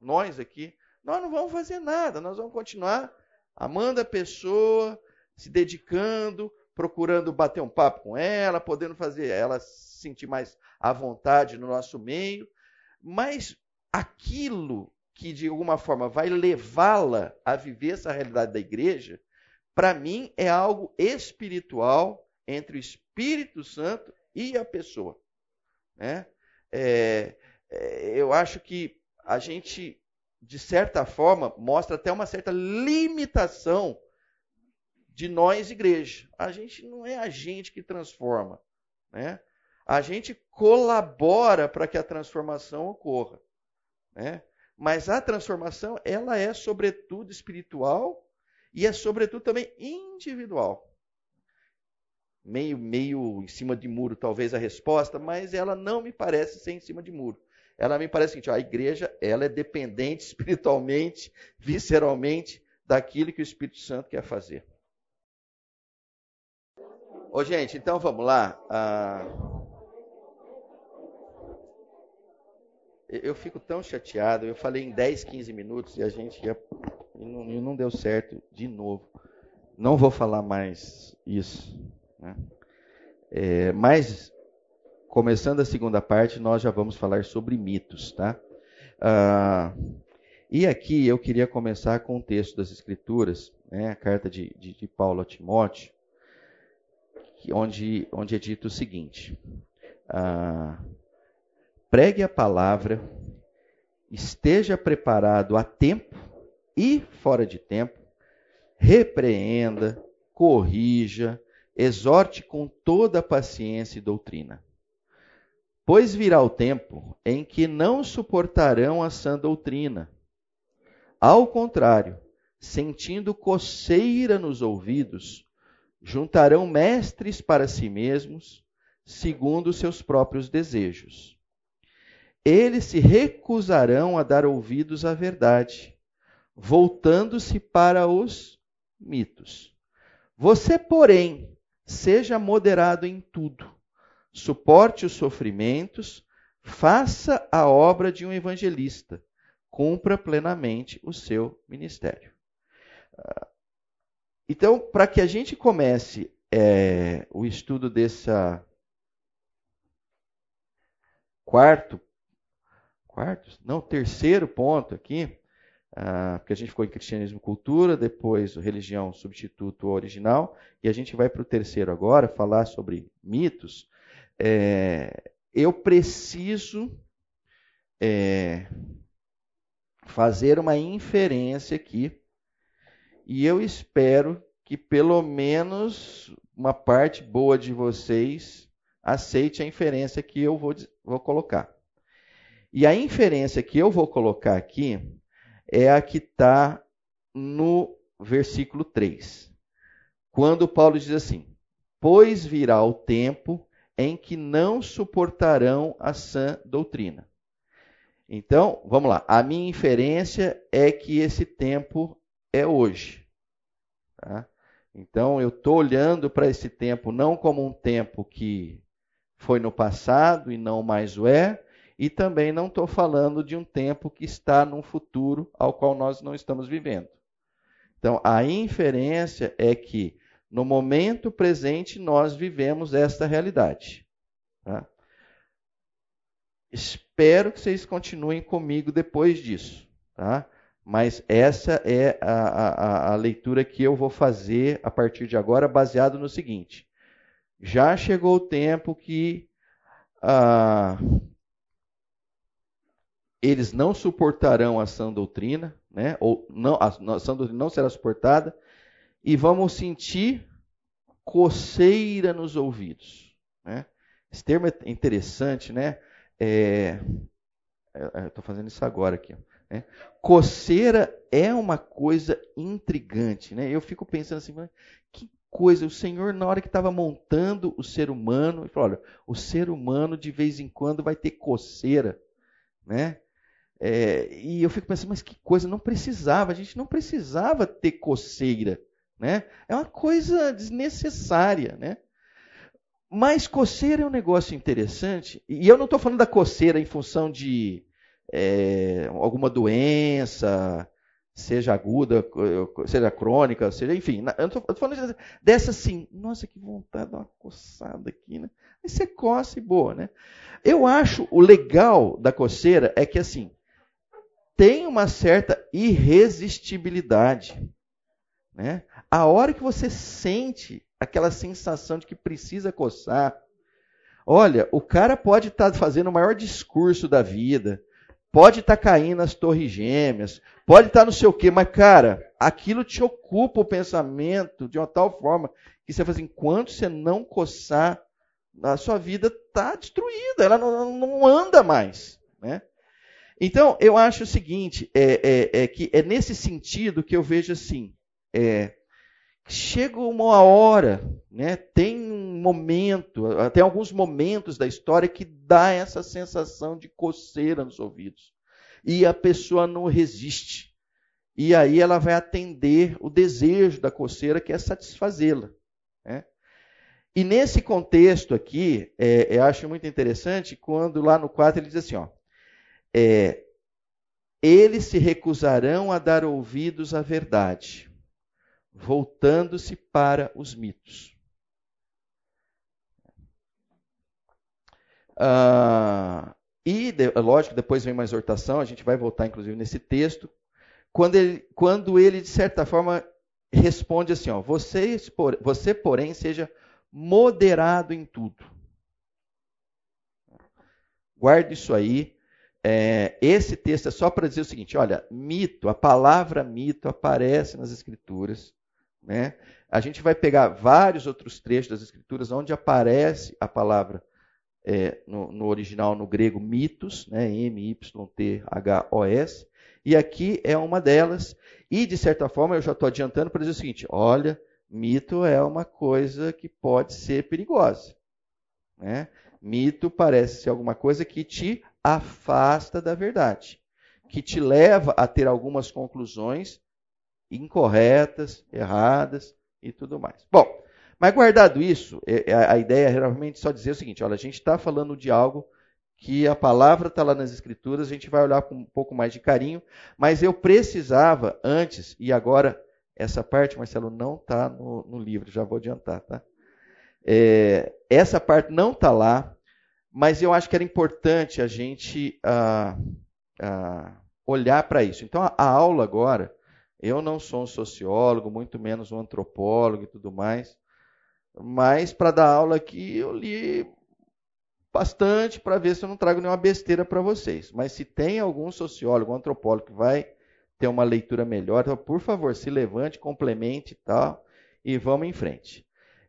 Nós aqui, nós não vamos fazer nada, nós vamos continuar amando a pessoa, se dedicando, procurando bater um papo com ela, podendo fazer ela se sentir mais à vontade no nosso meio, mas aquilo que de alguma forma vai levá-la a viver essa realidade da igreja, para mim é algo espiritual entre o Espírito Santo e a pessoa. Né? É, é, eu acho que a gente, de certa forma, mostra até uma certa limitação de nós, igreja. A gente não é a gente que transforma. Né? A gente colabora para que a transformação ocorra. Né? Mas a transformação, ela é sobretudo espiritual e é sobretudo também individual. Meio, meio em cima de muro, talvez a resposta, mas ela não me parece ser em cima de muro. Ela me parece que a igreja ela é dependente espiritualmente, visceralmente, daquilo que o Espírito Santo quer fazer. Ô, gente, então vamos lá. Ah, eu fico tão chateado. Eu falei em 10, 15 minutos e a gente ia. E não, e não deu certo de novo. Não vou falar mais isso. Né? É, mas, começando a segunda parte, nós já vamos falar sobre mitos. Tá? Ah, e aqui eu queria começar com o texto das Escrituras, né, a carta de, de, de Paulo a Timóteo, onde, onde é dito o seguinte. Ah, pregue a palavra, esteja preparado a tempo e fora de tempo, repreenda, corrija, exorte com toda paciência e doutrina. Pois virá o tempo em que não suportarão a sã doutrina. Ao contrário, sentindo coceira nos ouvidos, juntarão mestres para si mesmos, segundo seus próprios desejos eles se recusarão a dar ouvidos à verdade, voltando-se para os mitos. Você, porém, seja moderado em tudo, suporte os sofrimentos, faça a obra de um evangelista, cumpra plenamente o seu ministério. Então, para que a gente comece é, o estudo dessa quarto quarto, não, terceiro ponto aqui, ah, porque a gente ficou em cristianismo cultura, depois religião substituto original, e a gente vai para o terceiro agora, falar sobre mitos. É, eu preciso é, fazer uma inferência aqui, e eu espero que pelo menos uma parte boa de vocês aceite a inferência que eu vou, vou colocar. E a inferência que eu vou colocar aqui é a que está no versículo 3. Quando Paulo diz assim: Pois virá o tempo em que não suportarão a sã doutrina. Então, vamos lá. A minha inferência é que esse tempo é hoje. Tá? Então, eu estou olhando para esse tempo não como um tempo que foi no passado e não mais o é, e também não estou falando de um tempo que está num futuro ao qual nós não estamos vivendo. Então, a inferência é que no momento presente nós vivemos esta realidade. Tá? Espero que vocês continuem comigo depois disso. Tá? Mas essa é a, a, a leitura que eu vou fazer a partir de agora, baseado no seguinte: já chegou o tempo que ah, eles não suportarão a sã doutrina, né? ou não, a, sã doutrina não será suportada, e vamos sentir coceira nos ouvidos. Né? Esse termo é interessante, né? É, é, é estou fazendo isso agora aqui. Né? Coceira é uma coisa intrigante. Né? Eu fico pensando assim, que coisa, o Senhor, na hora que estava montando o ser humano, ele falou: olha, o ser humano de vez em quando vai ter coceira. Né? É, e eu fico pensando, mas que coisa, não precisava, a gente não precisava ter coceira. Né? É uma coisa desnecessária. Né? Mas coceira é um negócio interessante, e eu não estou falando da coceira em função de é, alguma doença, seja aguda, seja crônica, seja, enfim, eu estou falando dessa assim, nossa, que vontade de dar uma coçada aqui, né? Aí você coça e boa, né? Eu acho o legal da coceira é que assim, tem uma certa irresistibilidade, né? A hora que você sente aquela sensação de que precisa coçar, olha, o cara pode estar tá fazendo o maior discurso da vida, Pode estar tá caindo as torres gêmeas, pode estar tá não sei o quê, mas, cara, aquilo te ocupa o pensamento de uma tal forma que você fala assim, enquanto você não coçar, a sua vida está destruída, ela não, não anda mais. Né? Então, eu acho o seguinte, é, é, é, que é nesse sentido que eu vejo assim, é, chega uma hora, né, tem um momento, tem alguns momentos da história que dá essa sensação de coceira nos ouvidos. E a pessoa não resiste. E aí ela vai atender o desejo da coceira, que é satisfazê-la. Né? E nesse contexto aqui, é, eu acho muito interessante quando lá no 4 ele diz assim: ó, é, eles se recusarão a dar ouvidos à verdade voltando-se para os mitos. Ah, e, lógico, depois vem uma exortação, a gente vai voltar inclusive nesse texto, quando ele, quando ele de certa forma, responde assim: ó, você, você, porém, seja moderado em tudo. Guarde isso aí. É, esse texto é só para dizer o seguinte: olha, mito, a palavra mito aparece nas Escrituras. Né? A gente vai pegar vários outros trechos das Escrituras onde aparece a palavra é, no, no, original, no grego, mitos, né? M-Y-T-H-O-S, e aqui é uma delas. E, de certa forma, eu já estou adiantando para dizer o seguinte: olha, mito é uma coisa que pode ser perigosa. Né? Mito parece ser alguma coisa que te afasta da verdade, que te leva a ter algumas conclusões incorretas, erradas e tudo mais. Bom, mas guardado isso, é, é, a ideia é realmente só dizer o seguinte: olha, a gente está falando de algo que a palavra está lá nas escrituras, a gente vai olhar com um pouco mais de carinho, mas eu precisava antes, e agora essa parte, Marcelo, não está no, no, livro, já vou adiantar, tá? É, essa parte não está lá, mas eu acho que era importante a gente ah, ah, olhar para isso. Então, a, a aula agora eu não sou um sociólogo, muito menos um antropólogo e tudo mais. Mas para dar aula aqui, eu li bastante para ver se eu não trago nenhuma besteira para vocês. Mas se tem algum sociólogo, antropólogo que vai ter uma leitura melhor, então, por favor, se levante, complemente e tal, e vamos em frente.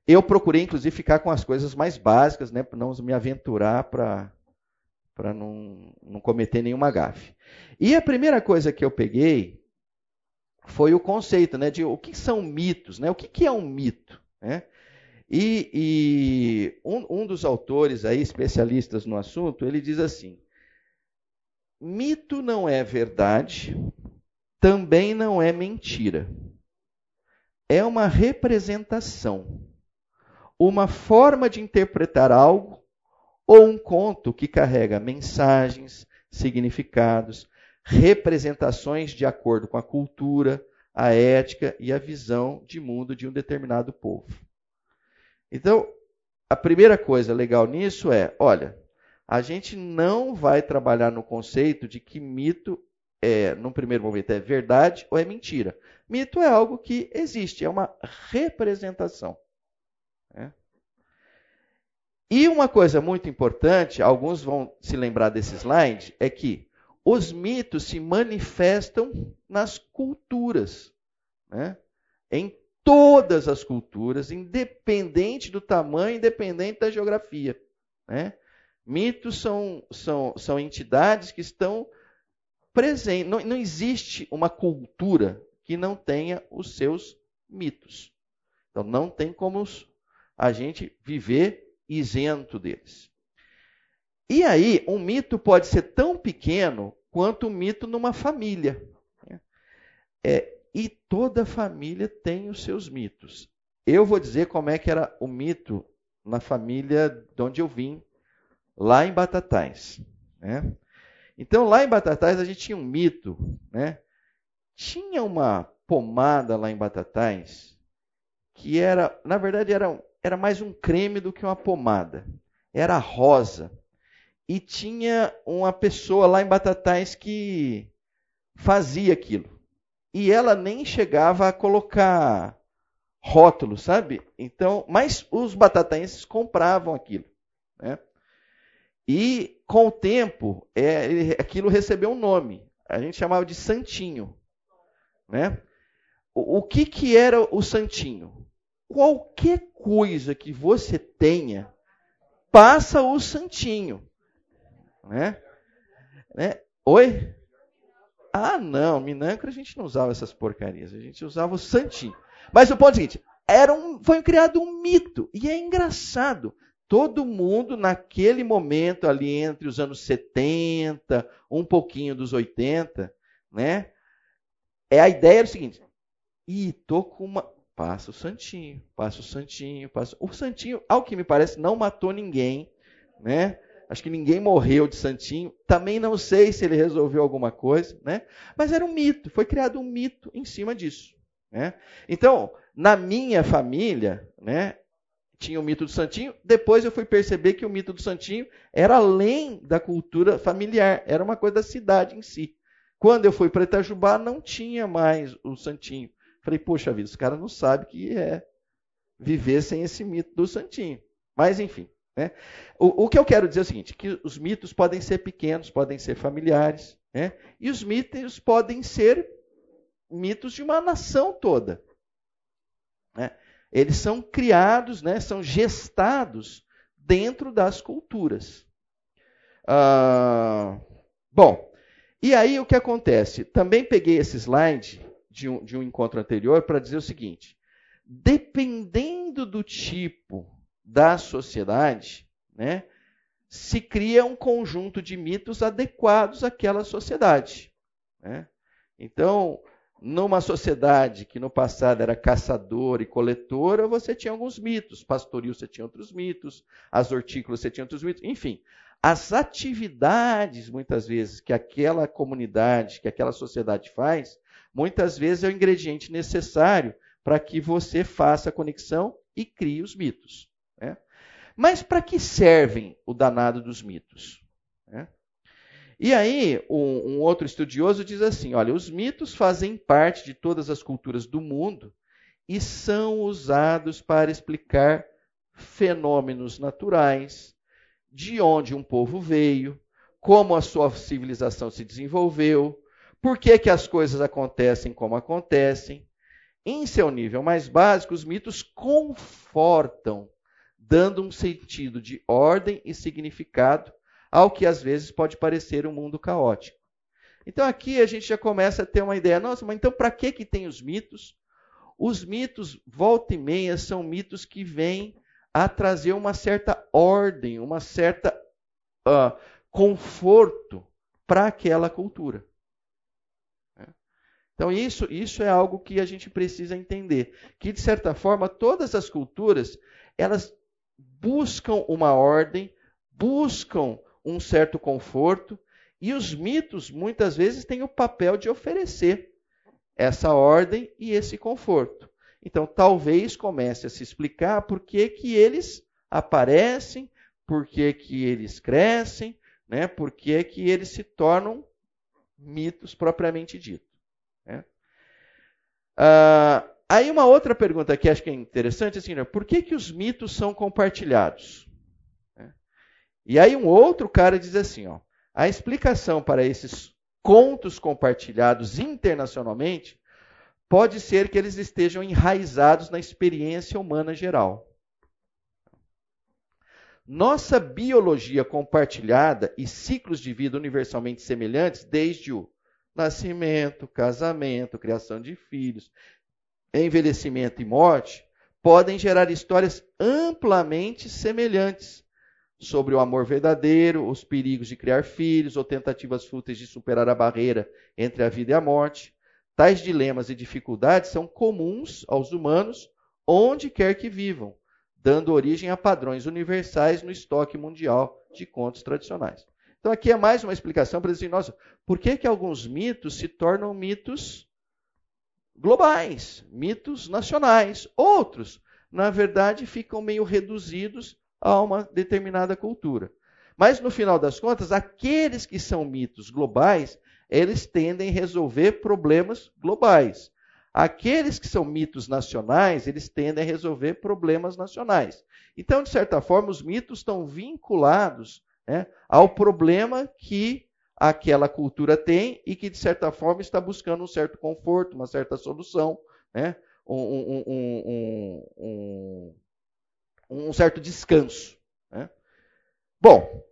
Eu procurei, inclusive, ficar com as coisas mais básicas, né, para não me aventurar para para não, não cometer nenhuma gafe. E a primeira coisa que eu peguei foi o conceito né, de o que são mitos, né? o que, que é um mito. Né? E, e um, um, dos autores aí, especialistas no assunto, ele diz assim: mito não é verdade, também não é mentira. É uma representação, uma forma de interpretar algo ou um conto que carrega mensagens, significados, representações de acordo com a cultura, a ética e a visão de mundo de um determinado povo. Então, a primeira coisa legal nisso é, olha, a gente não vai trabalhar no conceito de que mito é, num primeiro momento, é verdade ou é mentira. Mito é algo que existe, é uma representação. E uma coisa muito importante, alguns vão se lembrar desse slide, é que os mitos se manifestam nas culturas, né? em todas as culturas, independente do tamanho, independente da geografia. Né? Mitos são, são, são entidades que estão presentes. Não, não existe uma cultura que não tenha os seus mitos. Então não tem como a gente viver isento deles. E aí, um mito pode ser tão pequeno quanto um mito numa família. É, e toda família tem os seus mitos. Eu vou dizer como é que era o mito na família de onde eu vim, lá em Batatais. Né? Então, lá em Batatais, a gente tinha um mito. Né? Tinha uma pomada lá em Batatais que era, na verdade, era, era mais um creme do que uma pomada. Era rosa. E tinha uma pessoa lá em Batatais que fazia aquilo. E ela nem chegava a colocar rótulo, sabe? Então, mas os batataenses compravam aquilo. Né? E com o tempo, é, aquilo recebeu um nome. A gente chamava de santinho. Né? O, o que, que era o santinho? Qualquer coisa que você tenha, passa o santinho. Né? né? Oi? Ah, não, Minâncora a gente não usava essas porcarias, a gente usava o santinho. Mas o ponto é o seguinte: era um, foi criado um mito. E é engraçado. Todo mundo, naquele momento, ali entre os anos 70, um pouquinho dos 80, né? É a ideia era o seguinte: e tô com uma. Passa o Santinho, passa o Santinho, passa. O Santinho, ao que me parece, não matou ninguém, né? Acho que ninguém morreu de Santinho. Também não sei se ele resolveu alguma coisa, né? Mas era um mito, foi criado um mito em cima disso. Né? Então, na minha família, né, tinha o mito do Santinho. Depois eu fui perceber que o mito do Santinho era além da cultura familiar, era uma coisa da cidade em si. Quando eu fui para Itajubá, não tinha mais o Santinho. Falei, poxa vida, os caras não sabem que é viver sem esse mito do Santinho. Mas, enfim. Né? O, o, que eu quero dizer é o seguinte: que os mitos podem ser pequenos, podem ser familiares, né? e os mitos podem ser mitos de uma nação toda. Né? Eles são criados, né, são gestados dentro das culturas. Ah, bom, e aí o que acontece? Também peguei esse slide de um, de um encontro anterior para dizer o seguinte: dependendo do tipo da sociedade, né, se cria um conjunto de mitos adequados àquela sociedade. Né? Então, numa sociedade que no passado era caçadora e coletora, você tinha alguns mitos. Pastoril você tinha outros mitos, as hortícolas você tinha outros mitos, enfim. As atividades, muitas vezes, que aquela comunidade, que aquela sociedade faz, muitas vezes é o ingrediente necessário para que você faça a conexão e crie os mitos. Né? Mas para que servem o danado dos mitos? Né? E aí, um, um, outro estudioso diz assim: olha, os mitos fazem parte de todas as culturas do mundo e são usados para explicar fenômenos naturais, de onde um povo veio, como a sua civilização se desenvolveu, por que, que as coisas acontecem como acontecem. Em seu nível mais básico, os mitos confortam, dando um sentido de ordem e significado ao que às vezes pode parecer um mundo caótico. Então aqui a gente já começa a ter uma ideia, nossa, mas então para que que tem os mitos? Os mitos, volta e meia, são mitos que vêm a trazer uma certa ordem, uma certa uh, conforto para aquela cultura. Então isso, isso é algo que a gente precisa entender, que de certa forma todas as culturas elas buscam uma ordem, buscam um certo conforto, e os mitos muitas vezes têm o papel de oferecer essa ordem e esse conforto. Então, talvez comece a se explicar por que, que eles aparecem, por que, que eles crescem, né? por que, que eles se tornam mitos propriamente dito. Né? Ah, aí uma outra pergunta que acho que é interessante, assim, né? por que, que os mitos são compartilhados? E aí um outro cara diz assim, ó, a explicação para esses contos compartilhados internacionalmente pode ser que eles estejam enraizados na experiência humana geral. Nossa biologia compartilhada e ciclos de vida universalmente semelhantes, desde o nascimento, casamento, criação de filhos, envelhecimento e morte, podem gerar histórias amplamente semelhantes sobre o amor verdadeiro, os perigos de criar filhos ou tentativas fúteis de superar a barreira entre a vida e a morte. Tais dilemas e dificuldades são comuns aos humanos onde quer que vivam, dando origem a padrões universais no estoque mundial de contos tradicionais. Então aqui é mais uma explicação para dizer, nossa, por que, que alguns mitos se tornam mitos globais, mitos nacionais? Outros, na verdade, ficam meio reduzidos a uma determinada cultura. Mas no final das contas, aqueles que são mitos globais, eles tendem a resolver problemas globais. Aqueles que são mitos nacionais, eles tendem a resolver problemas nacionais. Então, de certa forma, os mitos estão vinculados né, ao problema que aquela cultura tem e que, de certa forma, está buscando um certo conforto, uma certa solução, né, um, um, um, um certo descanso. Né? Bom,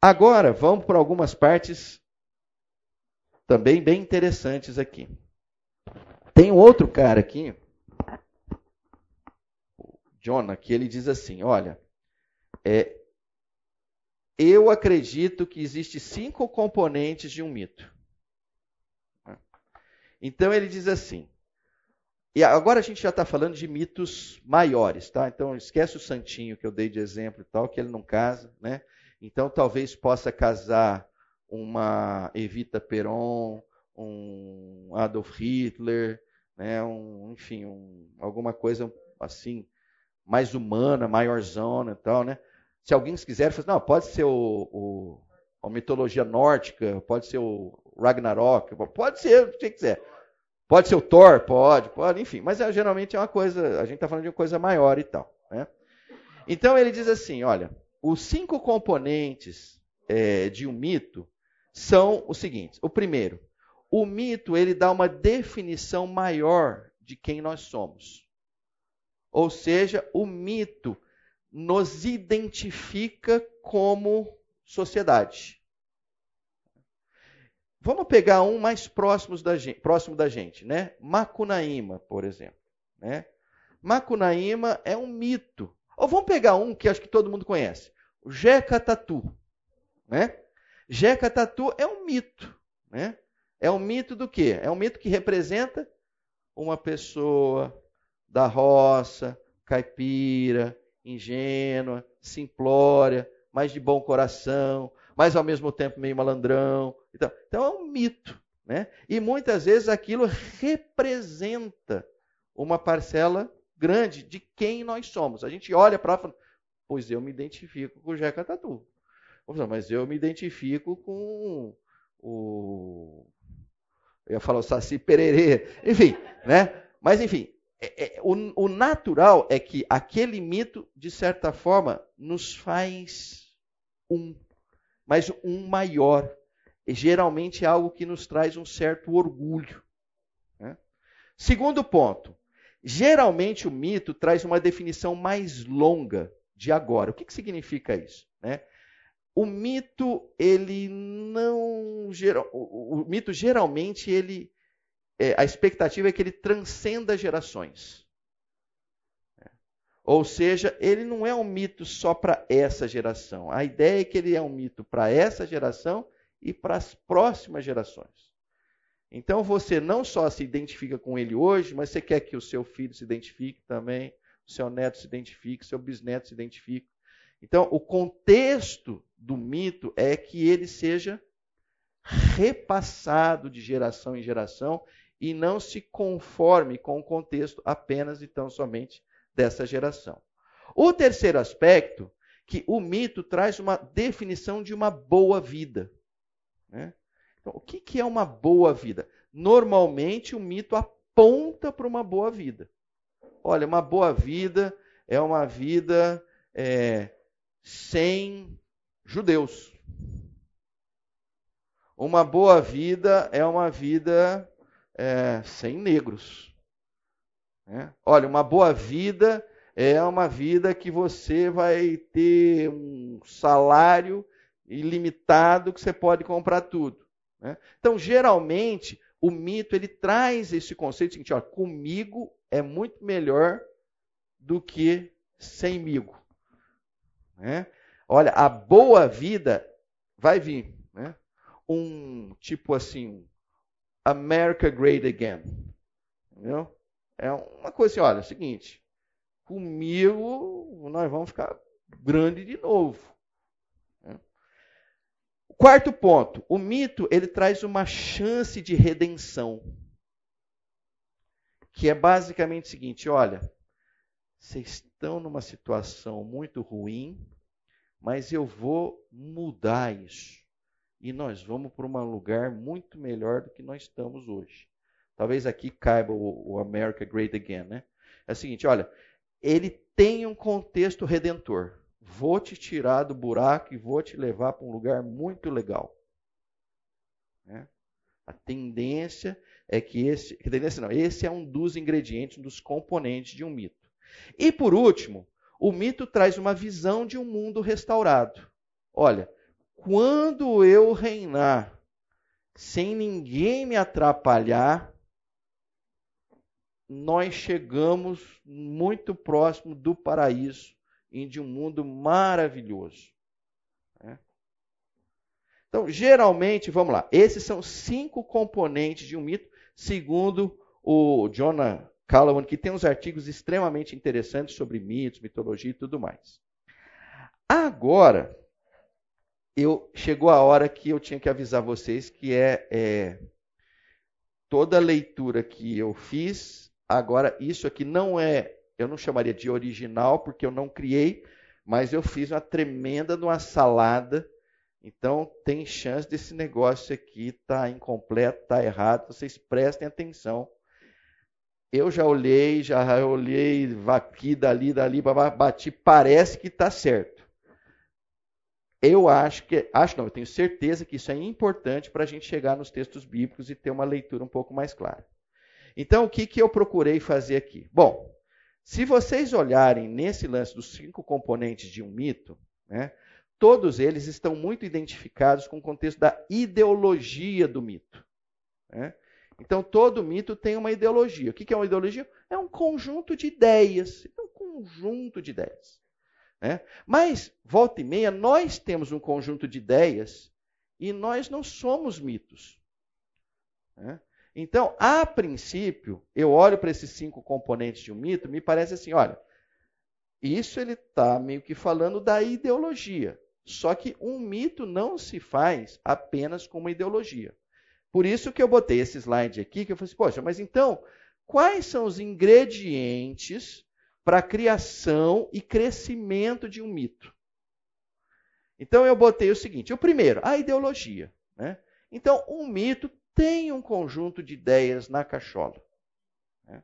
agora vamos para algumas partes também bem interessantes aqui. Tem um outro cara aqui, o Jonah, que ele diz assim: olha, é, eu acredito que existe cinco componentes de um mito. Então ele diz assim. E agora a gente já está falando de mitos maiores, tá? Então esquece o santinho que eu dei de exemplo e tal, que ele não casa, né? Então talvez possa casar uma Evita Peron, um Adolf Hitler, né? Um, enfim, um, alguma coisa assim mais humana, maiorzona e tal, né? Se alguém quiser, fala, não, pode ser o, o, a mitologia nórdica, pode ser o Ragnarok, pode ser o que quiser. Pode ser o Thor, pode, pode, enfim. Mas é, geralmente é uma coisa, a gente está falando de uma coisa maior e tal. Né? Então ele diz assim: olha, os cinco componentes é, de um mito são os seguintes. O primeiro, o mito ele dá uma definição maior de quem nós somos. Ou seja, o mito nos identifica como sociedade. Vamos pegar um mais próximo da gente, próximo da gente né? Macunaíma, por exemplo. Né? Macunaíma é um mito. Ou vamos pegar um que acho que todo mundo conhece. O Jeca Tatu. Né? Jeca Tatu é um mito. Né? É um mito do quê? É um mito que representa uma pessoa da roça, caipira, ingênua, simplória, mas de bom coração, mas ao mesmo tempo meio malandrão. Então, então é um mito. Né? E muitas vezes aquilo representa uma parcela grande de quem nós somos. A gente olha para fala, pois eu me identifico com o Jeca Tatu. Mas eu me identifico com o. Eu ia falar o Saci Pererê. Enfim, né? Mas enfim, é, é, o, o natural é que aquele mito, de certa forma, nos faz um, mas um maior. E geralmente é algo que nos traz um certo orgulho. Né? Segundo ponto, geralmente o mito traz uma definição mais longa de agora. O que, que significa isso? Né? O mito, ele não. O, o mito geralmente ele é, a expectativa é que ele transcenda gerações. Ou seja, ele não é um mito só para essa geração. A ideia é que ele é um mito para essa geração e para as próximas gerações. Então você não só se identifica com ele hoje, mas você quer que o seu filho se identifique também, o seu neto se identifique, o seu bisneto se identifique. Então, o contexto do mito é que ele seja repassado de geração em geração e não se conforme com o contexto apenas e tão somente dessa geração. O terceiro aspecto, que o mito traz uma definição de uma boa vida. Né? Então, o que é uma boa vida? Normalmente o mito aponta para uma boa vida. Olha, uma boa vida é uma vida é, sem judeus. Uma boa vida é uma vida é, sem negros. É. Olha, uma boa vida é uma vida que você vai ter um salário ilimitado que você pode comprar tudo. Né? Então, geralmente, o mito ele traz esse conceito seguinte: comigo é muito melhor do que semigo. Né? Olha, a boa vida vai vir. Né? Um tipo assim, America Great Again. Entendeu? É uma coisa assim, olha, é o seguinte, comigo nós vamos ficar grande de novo. Quarto ponto, o mito ele traz uma chance de redenção, que é basicamente o seguinte: olha, vocês estão numa situação muito ruim, mas eu vou mudar isso e nós vamos para um lugar muito melhor do que nós estamos hoje. Talvez aqui caiba o, o America Great Again, né? É o seguinte, olha, ele tem um contexto redentor vou te tirar do buraco e vou te levar para um lugar muito legal. Né? A tendência é que esse, tendência não, esse é um dos ingredientes, um dos componentes de um mito. E por último, o mito traz uma visão de um mundo restaurado. Olha, quando eu reinar sem ninguém me atrapalhar, nós chegamos muito próximo do paraíso e de um mundo maravilhoso. Né? Então, geralmente, vamos lá, esses são cinco componentes de um mito, segundo o Jonah Calloway, que tem uns artigos extremamente interessantes sobre mitos, mitologia e tudo mais. Agora, eu chegou a hora que eu tinha que avisar vocês que é, é toda a leitura que eu fiz. Agora, isso aqui não é eu não chamaria de original, porque eu não criei, mas eu fiz uma tremenda de uma salada. Então, tem chance desse negócio aqui tá incompleto, tá errado. Vocês prestem atenção. Eu já olhei, já olhei aqui, dali, dali, bati, parece que está certo. Eu acho que, acho não, eu tenho certeza que isso é importante para a gente chegar nos textos bíblicos e ter uma leitura um pouco mais clara. Então, o que, que eu procurei fazer aqui? Bom, se vocês olharem nesse lance dos cinco componentes de um mito, né, todos eles estão muito identificados com o contexto da ideologia do mito. Né? Então, todo mito tem uma ideologia. O que é uma ideologia? É um conjunto de ideias. É um conjunto de ideias. Né? Mas, volta e meia, nós temos um conjunto de ideias e nós não somos mitos. Né? Então, a princípio, eu olho para esses cinco componentes de um mito, me parece assim, olha, isso ele está meio que falando da ideologia. Só que um mito não se faz apenas com uma ideologia. Por isso que eu botei esse slide aqui, que eu falei assim, poxa, mas então, quais são os ingredientes para a criação e crescimento de um mito? Então eu botei o seguinte: o primeiro, a ideologia. Né? Então, um mito tem um conjunto de ideias na cachola. Né?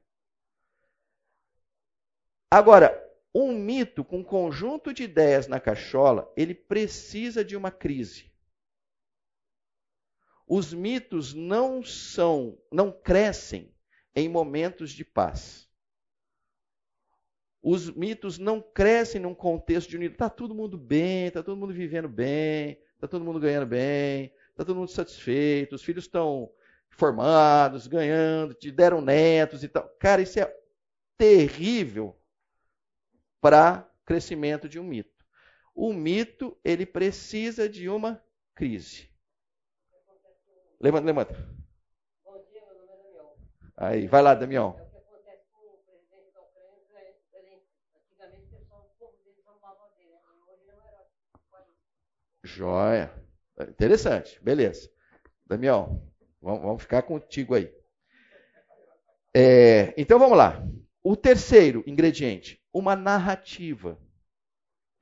Agora, um mito com um conjunto de ideias na cachola, ele precisa de uma crise. Os mitos não são, não crescem em momentos de paz. Os mitos não crescem num contexto de unidade. Está todo mundo bem, está todo mundo vivendo bem, está todo mundo ganhando bem, está todo mundo satisfeito, os filhos estão formados, ganhando, te deram netos e tal. Cara, isso é terrível para crescimento de um mito. O mito, ele precisa de uma crise. Levanta, levanta. Bom dia, meu nome é Damião. Aí, vai lá, Damião. É o que acontece com o presidente da Ucrânia, antigamente o pessoal, o povo dele zombava dele, né? hoje ele é um herói. Joia. Interessante, beleza. Damião, vamos, vamos ficar contigo aí. É, então vamos lá. O terceiro ingrediente, uma narrativa.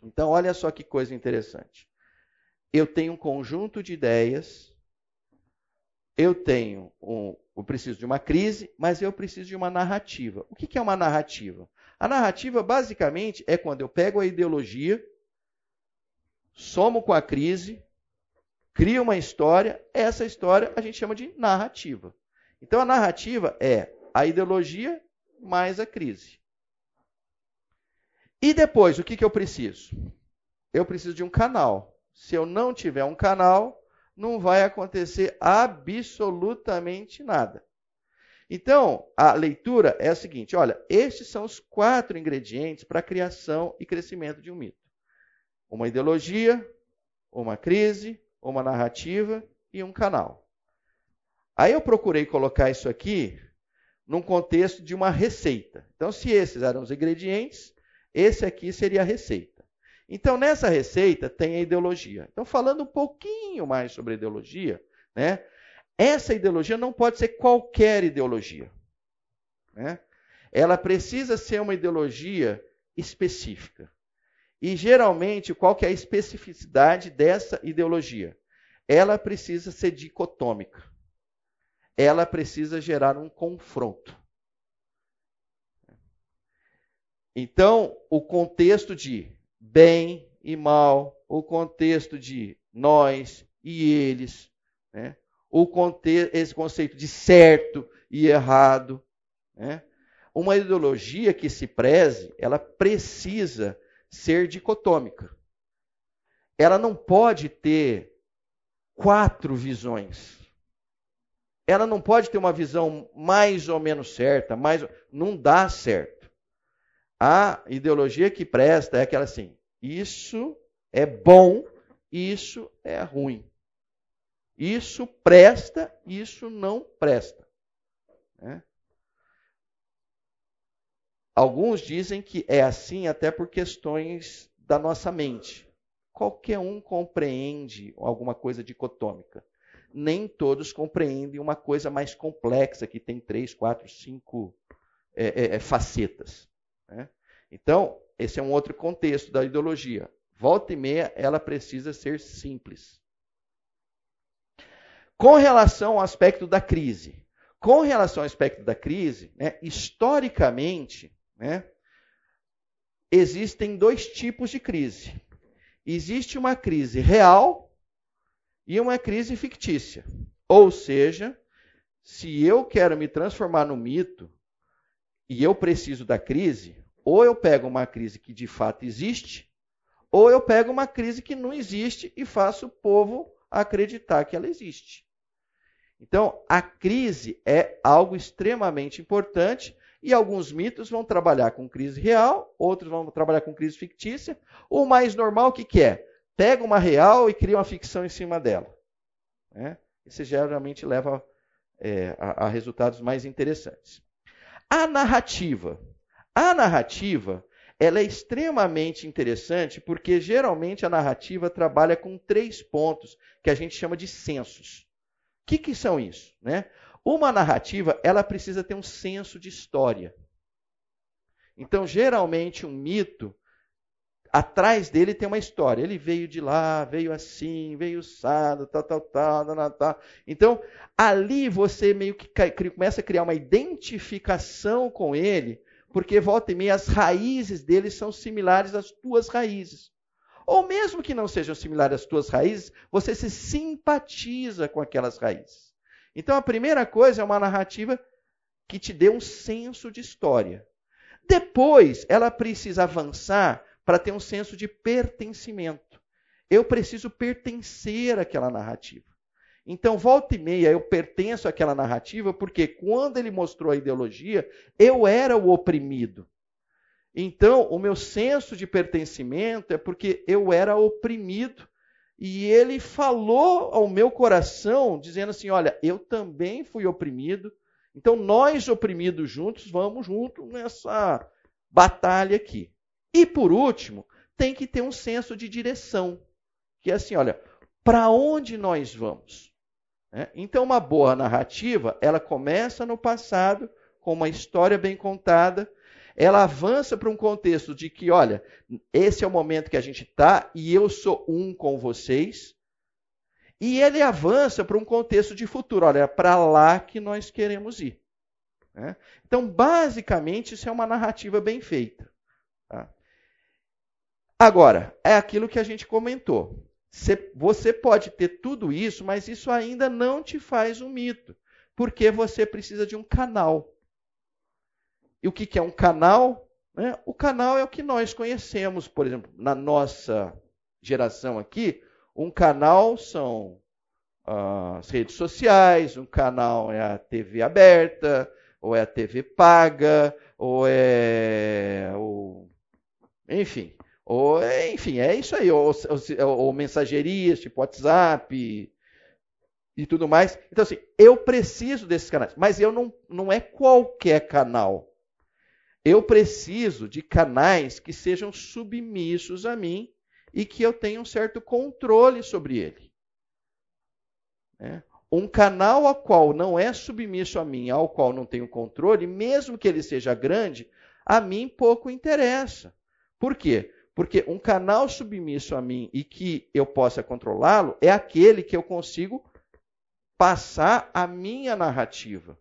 Então, olha só que coisa interessante. Eu tenho um conjunto de ideias, eu tenho um, eu preciso de uma crise, mas eu preciso de uma narrativa. O que é uma narrativa? A narrativa, basicamente, é quando eu pego a ideologia, somo com a crise, cria uma história, essa história a gente chama de narrativa. Então a narrativa é a ideologia mais a crise. E depois, o que, que eu preciso? Eu preciso de um canal. Se eu não tiver um canal, não vai acontecer absolutamente nada. Então, a leitura é a seguinte: olha, estes são os quatro ingredientes para a criação e crescimento de um mito: uma ideologia, uma crise, uma narrativa e um canal. Aí eu procurei colocar isso aqui num contexto de uma receita. Então, se esses eram os ingredientes, esse aqui seria a receita. Então, nessa receita tem a ideologia. Então, falando um pouquinho mais sobre ideologia, né? Essa ideologia não pode ser qualquer ideologia. Né? Ela precisa ser uma ideologia específica. E geralmente, qual que é a especificidade dessa ideologia? Ela precisa ser dicotômica. Ela precisa gerar um confronto. Então, o contexto de bem e mal, o contexto de nós e eles, né? o esse conceito de certo e errado. Né? Uma ideologia que se preze, ela precisa ser dicotômica. Ela não pode ter quatro visões. Ela não pode ter uma visão mais ou menos certa, mais não dá certo. A ideologia que presta é aquela assim: isso é bom, isso é ruim. Isso presta, isso não presta. Né? Alguns dizem que é assim até por questões da nossa mente. Qualquer um compreende alguma coisa dicotômica. Nem todos compreendem uma coisa mais complexa, que tem três, quatro, cinco é, é, é facetas. Né? Então, esse é um outro contexto da ideologia. Volta e meia, ela precisa ser simples. Com relação ao aspecto da crise, com relação ao aspecto da crise, né, historicamente, né, existem dois tipos de crise. Existe uma crise real e uma crise fictícia. Ou seja, se eu quero me transformar no mito e eu preciso da crise, ou eu pego uma crise que de fato existe, ou eu pego uma crise que não existe e faço o povo acreditar que ela existe. Então, a crise é algo extremamente importante e alguns mitos vão trabalhar com crise real, outros vão trabalhar com crise fictícia. O mais normal, o que, que é? Pega uma real e cria uma ficção em cima dela. Né? Isso geralmente leva é, a, a resultados mais interessantes. A narrativa. A narrativa ela é extremamente interessante porque geralmente a narrativa trabalha com três pontos que a gente chama de sensos. O que, que são isso? Né? Uma narrativa ela precisa ter um senso de história. Então, geralmente, um mito, atrás dele tem uma história. Ele veio de lá, veio assim, veio sado, tal, tal, tal, tal, tal. Então, ali você meio que começa a criar uma identificação com ele, porque volta e meia as raízes dele são similares às tuas raízes. Ou mesmo que não sejam similares às tuas raízes, você se simpatiza com aquelas raízes. Então a primeira coisa é uma narrativa que te dê um senso de história. Depois, ela precisa avançar para ter um senso de pertencimento. Eu preciso pertencer àquela narrativa. Então, volta e meia, eu pertenço àquela narrativa porque quando ele mostrou a ideologia, eu era o oprimido. Então, o meu senso de pertencimento é porque eu era oprimido e ele falou ao meu coração, dizendo assim: Olha, eu também fui oprimido, então nós oprimidos juntos vamos junto nessa batalha aqui. E por último, tem que ter um senso de direção, que é assim: olha, para onde nós vamos? É? Então, uma boa narrativa, ela começa no passado, com uma história bem contada, ela avança para um contexto de que, olha, esse é o momento que a gente está e eu sou um com vocês. E ele avança para um contexto de futuro, olha, é para lá que nós queremos ir. Né? Então, basicamente, isso é uma narrativa bem feita. Tá? Agora, é aquilo que a gente comentou. Você pode ter tudo isso, mas isso ainda não te faz um mito, porque você precisa de um canal. E o que, é um canal? Né? O canal é o que nós conhecemos, por exemplo, na nossa geração aqui. Um canal são as redes sociais, um canal é a TV aberta, ou é a TV paga, ou é o enfim, ou enfim, é isso aí, ou, ou, ou mensagerias tipo WhatsApp e tudo mais. Então assim, eu preciso desses canais, mas eu não não é qualquer canal. Eu preciso de canais que sejam submissos a mim e que eu tenha um certo controle sobre ele. É. Um canal ao qual não é submisso a mim, ao qual não tenho controle, mesmo que ele seja grande, a mim pouco interessa. Por quê? Porque um canal submisso a mim e que eu possa controlá-lo é aquele que eu consigo passar a minha narrativa.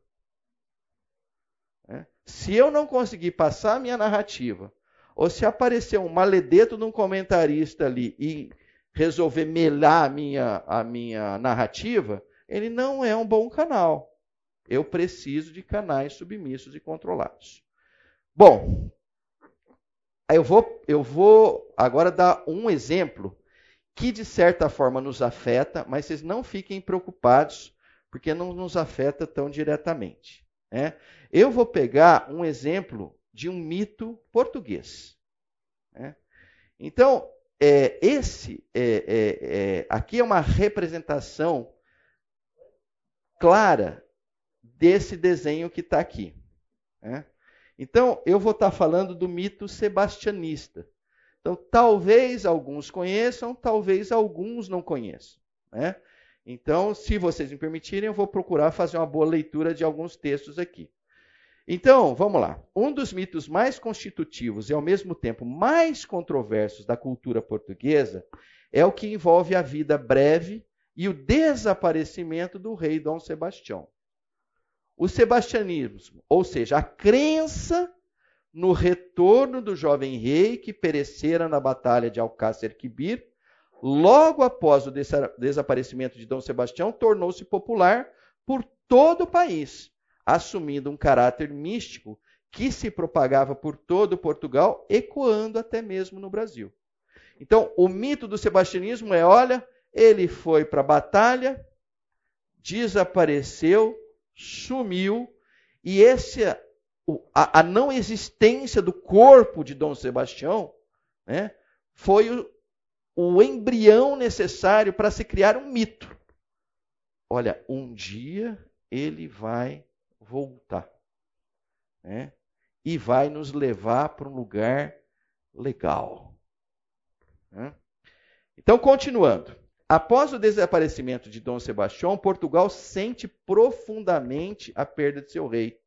Se eu não conseguir passar a minha narrativa, ou se aparecer um maledeto de um comentarista ali e resolver melar a minha, a minha narrativa, ele não é um bom canal. Eu preciso de canais submissos e controlados. Bom, eu vou, eu vou agora dar um exemplo que de certa forma nos afeta, mas vocês não fiquem preocupados, porque não nos afeta tão diretamente. Né? Eu vou pegar um exemplo de um mito português. Né? Então, é, esse é, é, é, aqui é uma representação clara desse desenho que está aqui. Né? Então, eu vou estar tá falando do mito sebastianista. Então, talvez alguns conheçam, talvez alguns não conheçam. Né? Então, se vocês me permitirem, eu vou procurar fazer uma boa leitura de alguns textos aqui. Então, vamos lá. Um dos mitos mais constitutivos e, ao mesmo tempo, mais controversos da cultura portuguesa é o que envolve a vida breve e o desaparecimento do rei Dom Sebastião. O sebastianismo, ou seja, a crença no retorno do jovem rei que perecera na batalha de Alcácer Quibir, logo após o desaparecimento de Dom Sebastião, tornou-se popular por todo o país assumindo um caráter místico que se propagava por todo Portugal, ecoando até mesmo no Brasil. Então, o mito do sebastianismo é: olha, ele foi para a batalha, desapareceu, sumiu, e esse, a, a, não existência do corpo de Dom Sebastião né, foi o, o embrião necessário para se criar um mito. Olha, um dia ele vai voltar. Né? E vai nos levar para um lugar legal. Né? Então, continuando. Após o desaparecimento de Dom Sebastião, Portugal sente profundamente a perda de seu rei.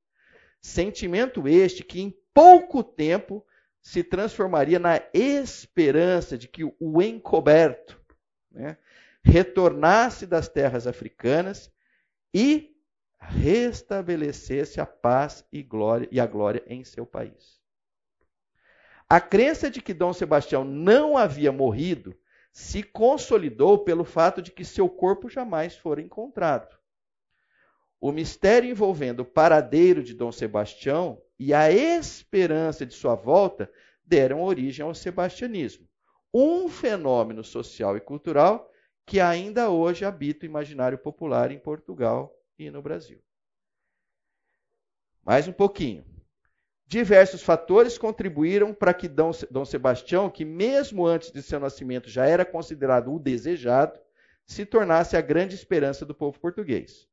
Sentimento este que em pouco tempo se transformaria na esperança de que o encoberto né, retornasse das terras africanas e restabelecesse a paz e, glória, e a glória em seu país. A crença de que Dom Sebastião não havia morrido se consolidou pelo fato de que seu corpo jamais fora encontrado. O mistério envolvendo o paradeiro de Dom Sebastião e a esperança de sua volta deram origem ao sebastianismo, um fenômeno social e cultural que ainda hoje habita o imaginário popular em Portugal e no Brasil. Mais um pouquinho. Diversos fatores contribuíram para que Dom, Sebastião, que mesmo antes de seu nascimento já era considerado o desejado, se tornasse a grande esperança do povo português.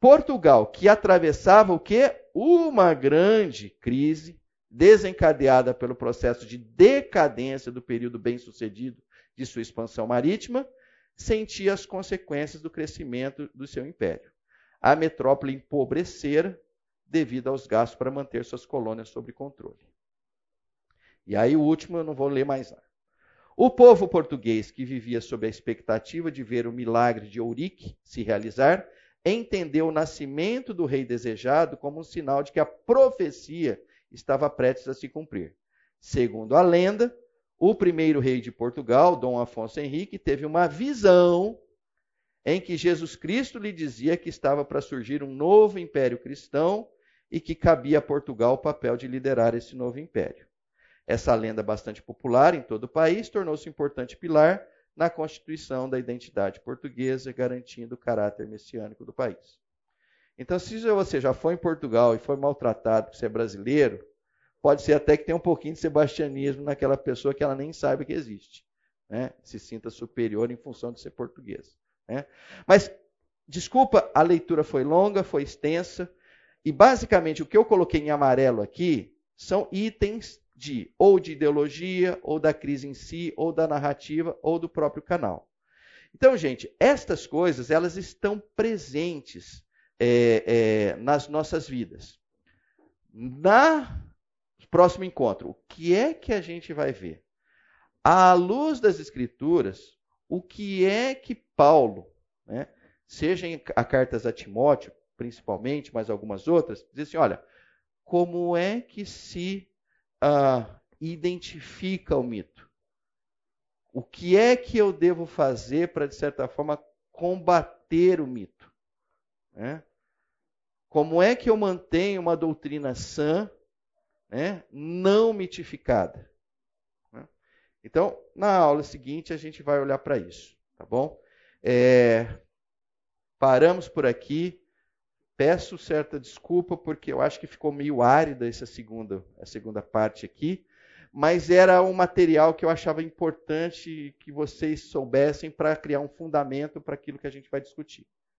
Portugal, que atravessava o quê? Uma grande crise desencadeada pelo processo de decadência do período bem-sucedido de sua expansão marítima, sentia as consequências do crescimento do seu império a metrópole empobrecera devido aos gastos para manter suas colônias sob controle. E aí o último eu não vou ler mais nada. O povo português que vivia sob a expectativa de ver o milagre de Ourique se realizar, entendeu o nascimento do rei desejado como um sinal de que a profecia estava prestes a se cumprir. Segundo a lenda, o primeiro rei de Portugal, Dom Afonso Henrique, teve uma visão em que Jesus Cristo lhe dizia que estava para surgir um novo império cristão e que cabia a Portugal o papel de liderar esse novo império. Essa lenda bastante popular em todo o país tornou-se um importante pilar na constituição da identidade portuguesa, garantindo o caráter messiânico do país. Então, se você já foi em Portugal e foi maltratado por ser brasileiro, pode ser até que tenha um pouquinho de sebastianismo naquela pessoa que ela nem sabe que existe. Né? Se sinta superior em função de ser português. Né? Mas, desculpa, a leitura foi longa, foi extensa, e basicamente o que eu coloquei em amarelo aqui são itens de ou de ideologia, ou da crise em si, ou da narrativa, ou do próprio canal. Então, gente, estas coisas elas estão presentes é, é, nas nossas vidas. Na próximo encontro, o que é que a gente vai ver? À luz das Escrituras, o que é que Paulo, né, seja em a cartas a Timóteo, principalmente, mas algumas outras, diz assim: olha, como é que se uh, identifica o mito? O que é que eu devo fazer para, de certa forma, combater o mito? Né? Como é que eu mantenho uma doutrina sã, né, não mitificada? Né? Então, na aula seguinte, a gente vai olhar para isso, tá bom? É, paramos por aqui. Peço certa desculpa porque eu acho que ficou meio árida essa segunda, a segunda parte aqui, mas era um material que eu achava importante que vocês soubessem para criar um fundamento para aquilo que a gente vai discutir.